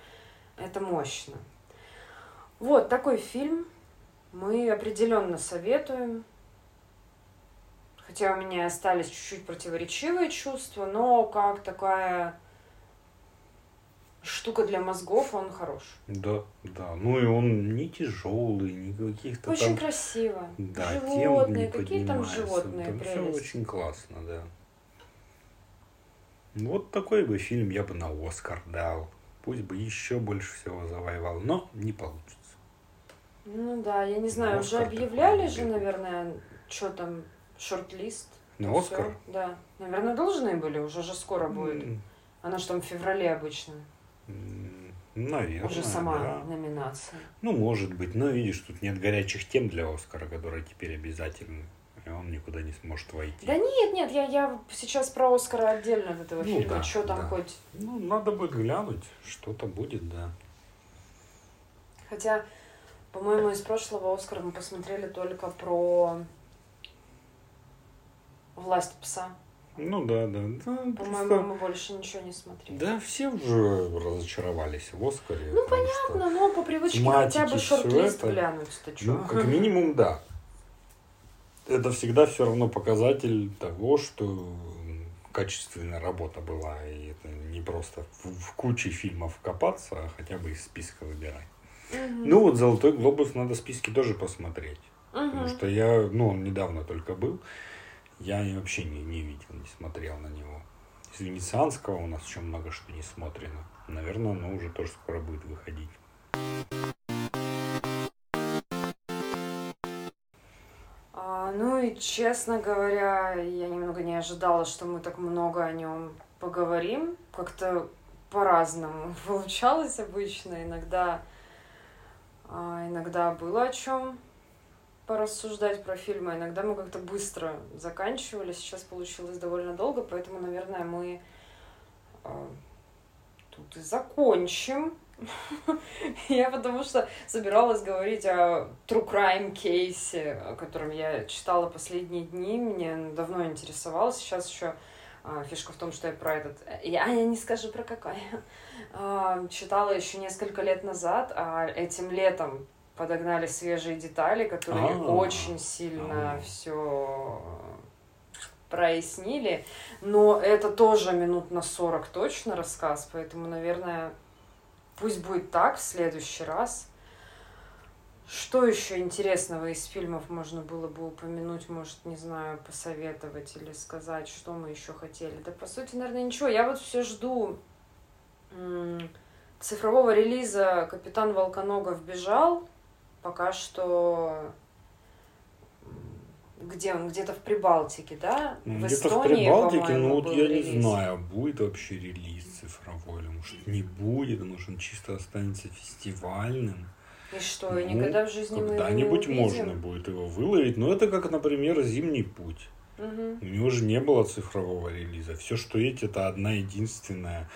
Это мощно. Вот такой фильм мы определенно советуем. Хотя у меня остались чуть-чуть противоречивые чувства, но как такая штука для мозгов, он хорош. Да, да. Ну и он не тяжелый, не каких-то Очень там... красиво. Да, тем животные, не какие там животные, Там все прелесть. очень классно, да. Вот такой бы фильм я бы на Оскар дал. Пусть бы еще больше всего завоевал, но не получится. Ну да, я не знаю, уже Оскар объявляли же, наверное, что там, шорт-лист. На то Оскар? всё. Да. Наверное, должны были, уже же скоро будет. М, Она же там в феврале обычно. Наверное, уже сама да. номинация. Ну, может быть, но видишь, тут нет горячих тем для Оскара, которые теперь обязательны. И он никуда не сможет войти. Да нет, нет, я, я сейчас про Оскара отдельно от этого Ну фильма. да, что там да. хоть. Ну, надо бы глянуть, что-то будет, да. Хотя, по-моему, из прошлого Оскара мы посмотрели только про власть пса. Ну да, да. да По-моему, просто- мы больше ничего не смотрели. Да, все уже разочаровались в Оскаре. Ну, Ладно, но по привычке хотя бы шорт-лист глянуть-то? Ну, как минимум, да. Это всегда все равно показатель того, что качественная работа была. И это не просто в, в куче фильмов копаться, а хотя бы из списка выбирать. Мгм. Ну, вот «Золотой глобус» надо списки тоже посмотреть. Мгм. Потому что я, ну, он недавно только был. Я вообще не, не видел, не смотрел на него. Из венецианского у нас еще много что не смотрено. Наверное, оно уже тоже скоро будет выходить. А, ну и, честно говоря, я немного не ожидала, что мы так много о нем поговорим. Как-то по-разному получалось обычно. Иногда, а, иногда было о чем порассуждать про фильмы, а иногда мы как-то быстро заканчивали. Сейчас получилось довольно долго, поэтому, наверное, мы а, тут и закончим. Я потому что собиралась говорить о true crime кейсе, о котором я читала последние дни. Мне давно интересовало. Сейчас еще а, фишка в том, что я про этот... Я, я не скажу про какой. А, читала еще несколько лет назад, а этим летом подогнали свежие детали, которые А, очень сильно все прояснили. Но это тоже минут на 40 точно рассказ, поэтому, наверное, пусть будет так в следующий раз. Что еще интересного из фильмов можно было бы упомянуть, может, не знаю, посоветовать или сказать, что мы еще хотели? Да, по сути, наверное, ничего. Я вот все жду цифрового релиза «Капитан Волконогов бежал». Пока что где он? Где-то в Прибалтике, да? Ну, в Где-то в Прибалтике, по-моему, ну вот я не релиз. знаю, будет вообще релиз цифровой, или может не будет, может он чисто останется фестивальным. И что, и Ну, никогда в жизни мы его не Когда-нибудь увидим? можно будет его выловить, но это как, например, «Зимний путь». Мгм. У него же не было цифрового релиза. Все, что есть, это одна единственная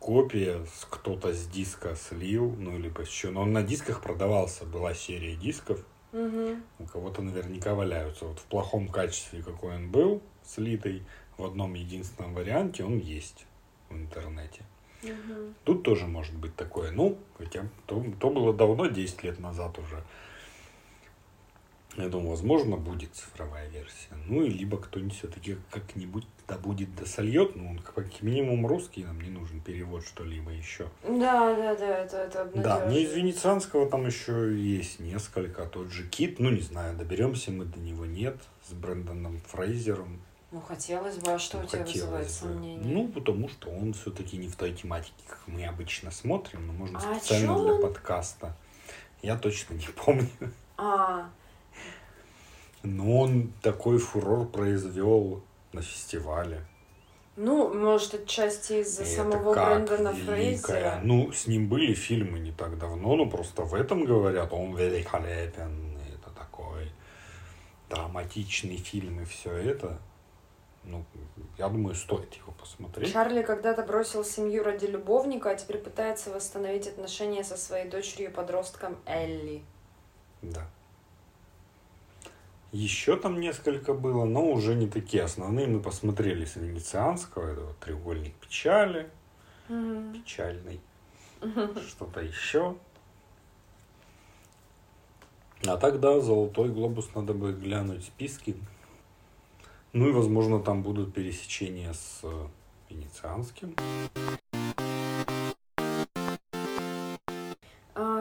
копия, кто-то с диска слил, ну, либо еще. Но он на дисках продавался, была серия дисков. Мгм. У кого-то наверняка валяются. Вот в плохом качестве, какой он был, слитый, в одном единственном варианте он есть в интернете. Мгм. Тут тоже может быть такое. Ну, хотя то, то было давно, 10 лет назад уже. Я думаю, возможно, будет цифровая версия. Ну, и либо кто-нибудь все-таки как-нибудь да будет, да сольет. Ну, он как минимум русский, нам не нужен перевод что-либо еще. Да, да, да, это, это Да, мне из венецианского там еще есть несколько. Тот же Кит, ну, не знаю, доберемся мы до него, нет. С Брэндоном Фрейзером. Ну, хотелось бы, а что Ну, у тебя вызывает бы. сомнения? Ну, потому что он все-таки не в той тематике, как мы обычно смотрим, но можно А специально для подкаста. Я точно не помню. А, Но он такой фурор произвел на фестивале. ну, может, отчасти из-за самого Брэндона. Фрейзера. Ну, с ним были фильмы не так давно, но просто в этом говорят, он великолепен, это такой драматичный фильм и все это. Ну, я думаю, стоит его посмотреть. Чарли когда-то бросил семью ради любовника, а теперь пытается восстановить отношения со своей дочерью-подростком Элли. Да. Еще там несколько было, но уже не такие основные. Мы посмотрели с венецианского, это вот треугольник печали, Мгм. печальный, что-то еще. А тогда золотой глобус надо будет глянуть списки. Ну и, возможно, там будут пересечения с э, венецианским.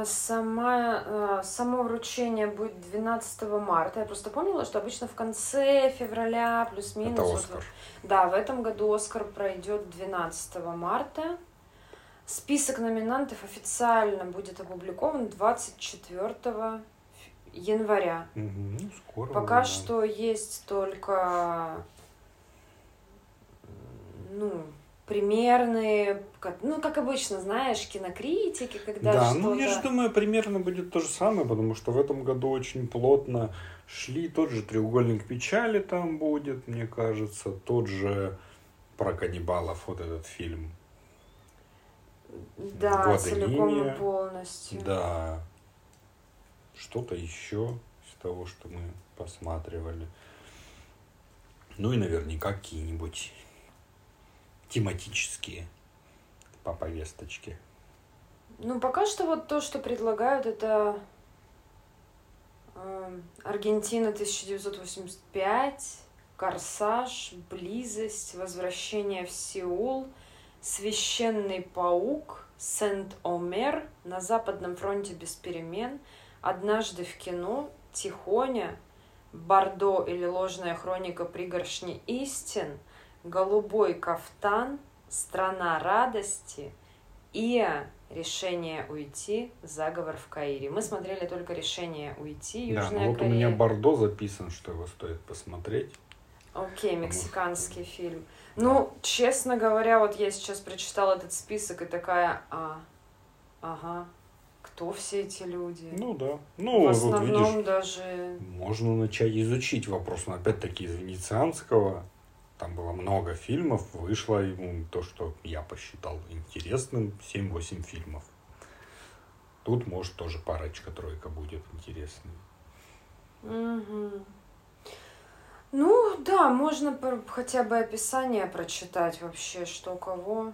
Сама, а, само вручение будет 12 марта. Я просто помнила, что обычно в конце февраля, плюс-минус. Это Оскар. да, в этом году Оскар пройдет 12 марта. Список номинантов официально будет опубликован 24 января. Ну, скоро. Пока уже, да. что есть только ну, примерные, ну, как обычно, знаешь, кинокритики, когда Да, ну я же думаю, примерно будет то же самое, потому что в этом году очень плотно шли. Тот же треугольник печали там будет, мне кажется, тот же про каннибалов вот этот фильм. Да, Года целиком линия. и полностью. Да. Что-то еще из того, что мы посматривали. Ну и наверняка какие-нибудь тематические по повесточке. Ну, пока что вот то, что предлагают, это эм, Аргентина 1985, Корсаж, Близость, Возвращение в Сеул, Священный паук, Сент-Омер, На Западном фронте без перемен, Однажды в кино, Тихоня, Бордо или ложная хроника пригоршни истин, Голубой кафтан, Страна радости, Иа, Решение уйти, Заговор в Каире. Мы смотрели только Решение уйти, да, Южная ну вот у Корея. меня Бордо записан, что его стоит посмотреть. Окей, мексиканский фильм. Ну, честно говоря, вот я сейчас прочитала этот список и такая, а, ага, кто все эти люди? Ну да. В Ну, вот основном видишь, даже... можно начать изучить вопрос. Но опять-таки из венецианского там было много фильмов, вышло ему то, что я посчитал интересным, 7-8 фильмов. Тут, может, тоже парочка-тройка будет интересной. Мгм. Ну, да, можно хотя бы описание прочитать вообще, что кого.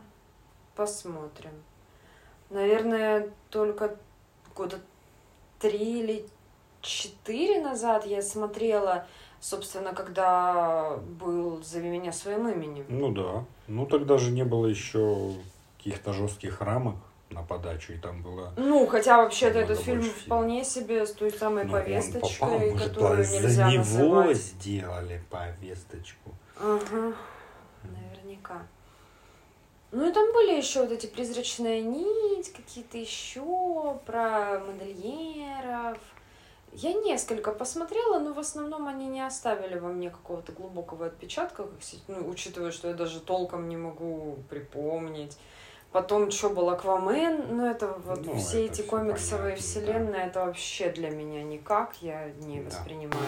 Посмотрим. Наверное, только года три или четыре назад я смотрела, собственно, когда был «Зови меня своим именем». Ну да. Ну тогда же не было еще каких-то жестких рамок на подачу, и там было... Ну, хотя вообще-то этот фильм вполне себе с той самой Ну, он повесточкой, попал, мы же которую за нельзя него называть. сделали повесточку. Ага, наверняка. Ну и там были еще вот эти призрачная нить, какие-то еще про модельеров. Я несколько посмотрела, но в основном они не оставили во мне какого-то глубокого отпечатка, ну, учитывая, что я даже толком не могу припомнить. Потом, что был Аквамен, ну это вот Ну, все это эти всё комиксовые понятно, да. вселенные, это вообще для меня никак, я не Да. воспринимаю.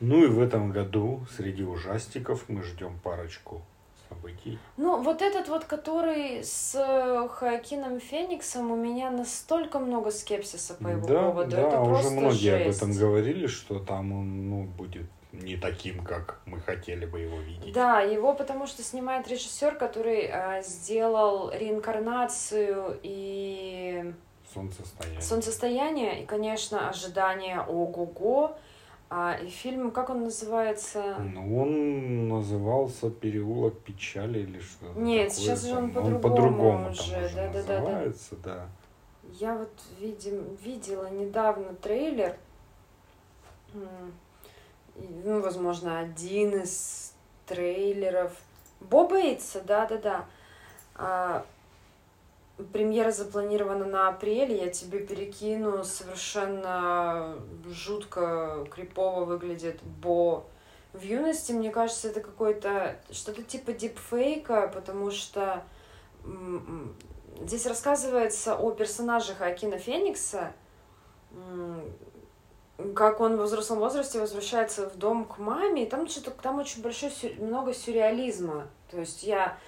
Ну и в этом году среди ужастиков мы ждем парочку событий. Ну, вот этот вот, который с э, Хоакином Фениксом, у меня настолько много скепсиса по его да, поводу. да, это уже многие об жесть. этом говорили, что там он ну, будет не таким, как мы хотели бы его видеть. Да, его потому что снимает режиссер, который э, сделал реинкарнацию и Солнцестояние. солнцестояние, и, конечно, ожидание ого-го. А, и фильм, как он называется? Ну, он назывался «Переулок печали» или что-то Нет, такое сейчас же он по-другому по-другому там уже, уже да-да-да-да. называется, да. Я вот видим, видела недавно трейлер. Ну, возможно, один из трейлеров. Боб Эйтса, да-да-да. Премьера запланирована на апрель, я тебе перекину, совершенно жутко крипово выглядит Бо. В юности, мне кажется, это какой-то что-то типа дипфейка, потому что здесь рассказывается о персонажах Акина Феникса, как он в взрослом возрасте возвращается в дом к маме, и там что-то там очень большое много сюрреализма. То есть я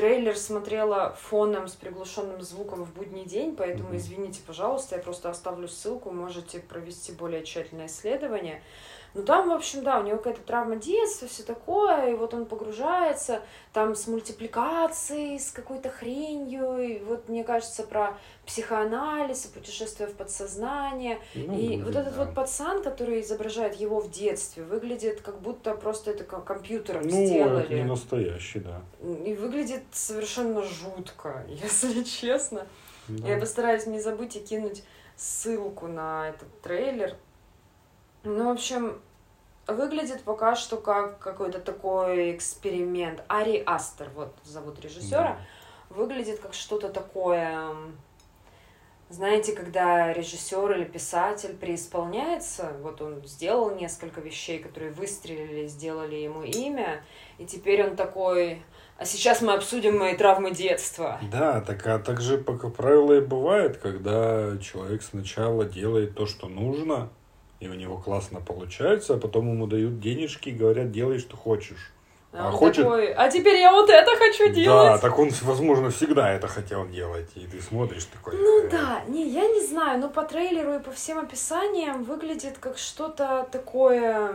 трейлер смотрела фоном с приглушенным звуком в будний день, поэтому извините, пожалуйста, я просто оставлю ссылку, можете провести более тщательное исследование. Ну, там, в общем, да, у него какая-то травма детства, все такое, и вот он погружается там с мультипликацией, с какой-то хренью, и вот, мне кажется, про психоанализ, и путешествие в подсознание. Ну, и будет, вот этот да. вот пацан, который изображает его в детстве, выглядит как будто просто это компьютером ну, сделали. Это не настоящий, да. И выглядит совершенно жутко, если честно. Да. Я постараюсь не забыть и кинуть ссылку на этот трейлер, ну, в общем, выглядит пока что как какой-то такой эксперимент. Ари Астер, вот зовут режиссера, да. выглядит как что-то такое. Знаете, когда режиссер или писатель преисполняется, вот он сделал несколько вещей, которые выстрелили, сделали ему имя, и теперь он такой, а сейчас мы обсудим мои травмы детства. Да, так, а так же, как правило, и бывает, когда человек сначала делает то, что нужно, и у него классно получается, а потом ему дают денежки и говорят, делай, что хочешь. А, а, хочет... такой, а теперь я вот это хочу делать. Да, так он, возможно, всегда это хотел делать. И ты смотришь такой. Ну э... да, не, я не знаю, но по трейлеру и по всем описаниям выглядит как что-то такое,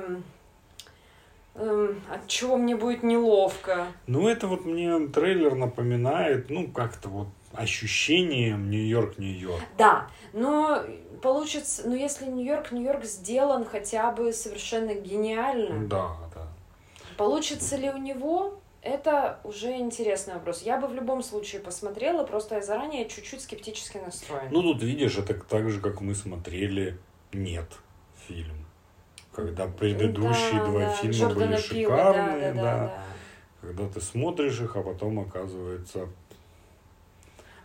эм, от чего мне будет неловко. Ну, это вот мне трейлер напоминает, ну, как-то вот ощущением Нью-Йорк, Нью-Йорк. Да, но получится, ну если Нью-Йорк, Нью-Йорк сделан хотя бы совершенно гениально. Да, да. Получится ли у него? Это уже интересный вопрос. Я бы в любом случае посмотрела, просто я заранее чуть-чуть скептически настроена. Ну, тут видишь, это так же, как мы смотрели «Нет» фильм. Когда предыдущие да, два да. фильма Джордана были шикарные, да, да, да, да. да. Когда ты смотришь их, а потом оказывается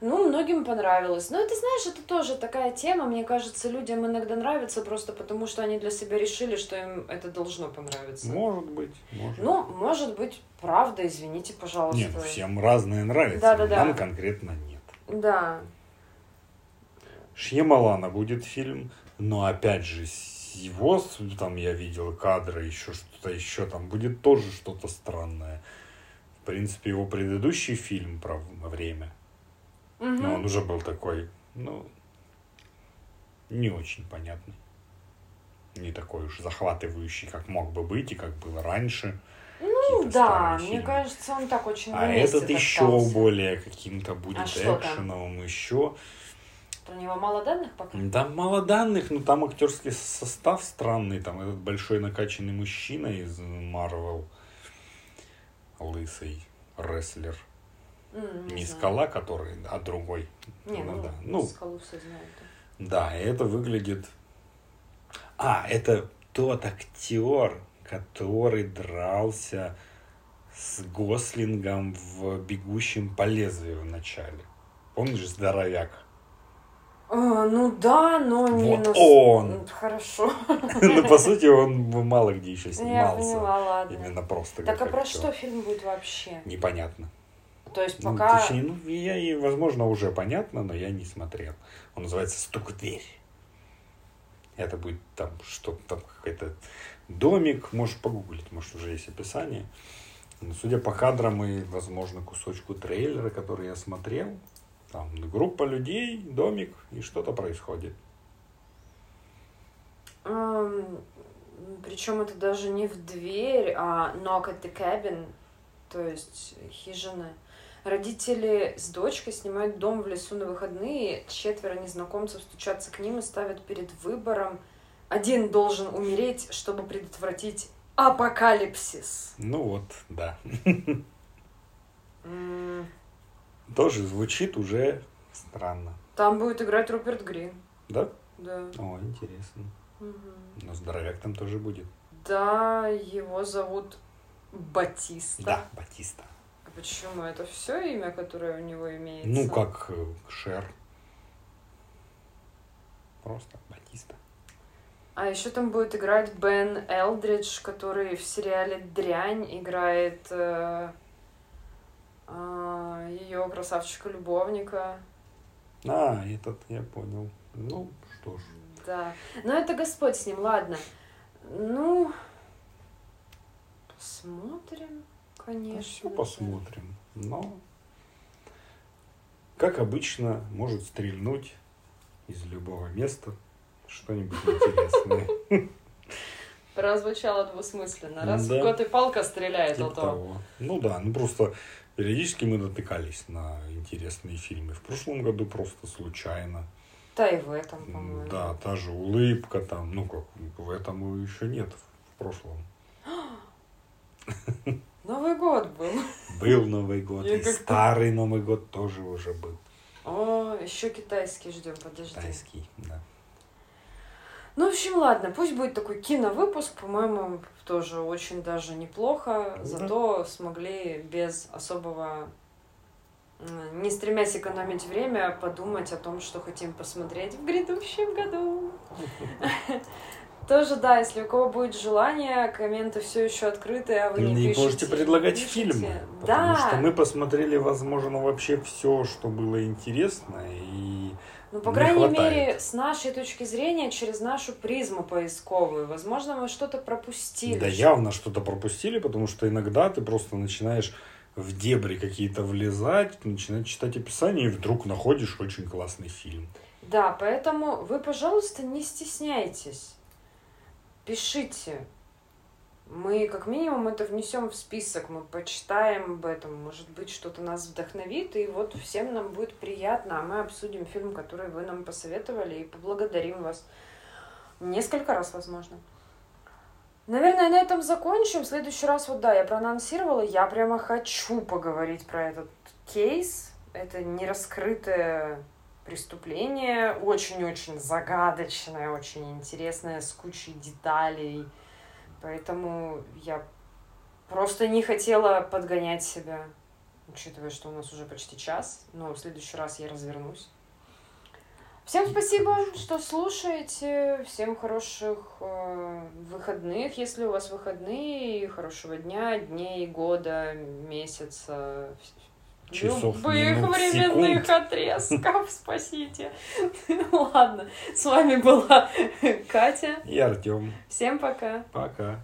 ну, многим понравилось. Но это, знаешь, это тоже такая тема. Мне кажется, людям иногда нравится просто потому, что они для себя решили, что им это должно понравиться. Может быть. Может. Ну, может быть, правда, извините, пожалуйста. Нет, всем разное нравится. Да, да, да. Нам конкретно нет. Да. Шьямалана будет фильм, но опять же, его, там я видел кадры, еще что-то еще, там будет тоже что-то странное. В принципе, его предыдущий фильм про время – Угу. Но он уже был такой, ну, не очень понятный. Не такой уж захватывающий, как мог бы быть и как было раньше. Ну да, мне кажется, он так очень А этот еще остался. более каким-то будет а экшеновым, еще. Про него мало данных пока? Да, мало данных, но там актерский состав странный. Там этот большой накачанный мужчина из Марвел, лысый рестлер. Mm, не, скала, который, а другой. Не, ну, ну да. Ну, скалу все знают. Да, это выглядит. А, это тот актер, который дрался с Гослингом в «Бегущем по лезвию» в начале. Помнишь, здоровяк? А, ну да, но не вот на... он. Хорошо. Ну, по сути, он мало где еще снимался. Я поняла, ладно. Именно просто. Так а про что фильм будет вообще? Непонятно. То есть ну, пока... Ну, точнее, ну, я, и, возможно, уже понятно, но я не смотрел. Он называется «Стук в дверь». Это будет там что-то, там какой-то домик, можешь погуглить, может, уже есть описание. Но, судя по кадрам и, возможно, кусочку трейлера, который я смотрел, там группа людей, домик, и что-то происходит. Um, причем это даже не в дверь, а knock at the cabin, то есть хижина. Родители с дочкой снимают дом в лесу на выходные, четверо незнакомцев стучатся к ним и ставят перед выбором. Один должен умереть, чтобы предотвратить апокалипсис. Ну вот, да. Mm. Тоже звучит уже странно. Там будет играть Руперт Грин. Да? Да. О, интересно. Угу. Но здоровяк там тоже будет. Да, его зовут Батиста. Да, Батиста. А почему? Это все имя, которое у него имеется? Ну, как э, Шер. Просто Батиста. А еще там будет играть Бен Элдридж, который в сериале Дрянь играет э, э, ее красавчика-любовника. А, этот я понял. Ну, что ж. Да. Но это Господь с ним, ладно. Ну, посмотрим, конечно. Все же. посмотрим. Но, как обычно, может стрельнуть из любого места что-нибудь интересное. Прозвучало двусмысленно. Раз Да. в год и палка стреляет, Типа а то... того. Ну да, ну просто периодически мы натыкались на интересные фильмы. В прошлом году просто случайно. Да и в этом, по-моему. Да, та же улыбка там, ну как, в этом еще нет, в прошлом. Новый год был. Был Новый год, Я и старый Новый год тоже уже был. О, еще китайский ждем, подожди. Тайский, да. Ну, в общем, ладно, пусть будет такой киновыпуск, по-моему, тоже очень даже неплохо. Да. Зато смогли без особого, не стремясь экономить время, подумать о том, что хотим посмотреть в грядущем году. Тоже, да, если у кого будет желание, комменты все еще открыты, а вы не И пишете. можете предлагать пишите. фильмы, потому Да, что мы посмотрели, возможно, вообще все, что было интересно, и ну, по не крайней хватает. мере, с нашей точки зрения, через нашу призму поисковую. Возможно, мы что-то пропустили. да явно что-то пропустили, потому что иногда ты просто начинаешь в дебри какие-то влезать, начинаешь читать описание, и вдруг находишь очень классный фильм. Да, поэтому вы, пожалуйста, не стесняйтесь. Пишите. Мы, как минимум, это внесем в список, мы почитаем об этом, может быть, что-то нас вдохновит, и вот всем нам будет приятно, а мы обсудим фильм, который вы нам посоветовали, и поблагодарим вас несколько раз, возможно. Наверное, на этом закончим. В следующий раз, вот да, я проанонсировала, я прямо хочу поговорить про этот кейс. Это нераскрытое преступление, очень-очень загадочное, очень интересное, с кучей деталей. Поэтому я просто не хотела подгонять себя, учитывая, что у нас уже почти час, но в следующий раз я развернусь. Всем спасибо, что слушаете. Всем хороших э, выходных, если у вас выходные, хорошего дня, дней, года, месяца, Часов, любых минут, временных секунд. отрезков. Спасите. Ладно, с вами была Катя. И Артем. Всем пока. Пока.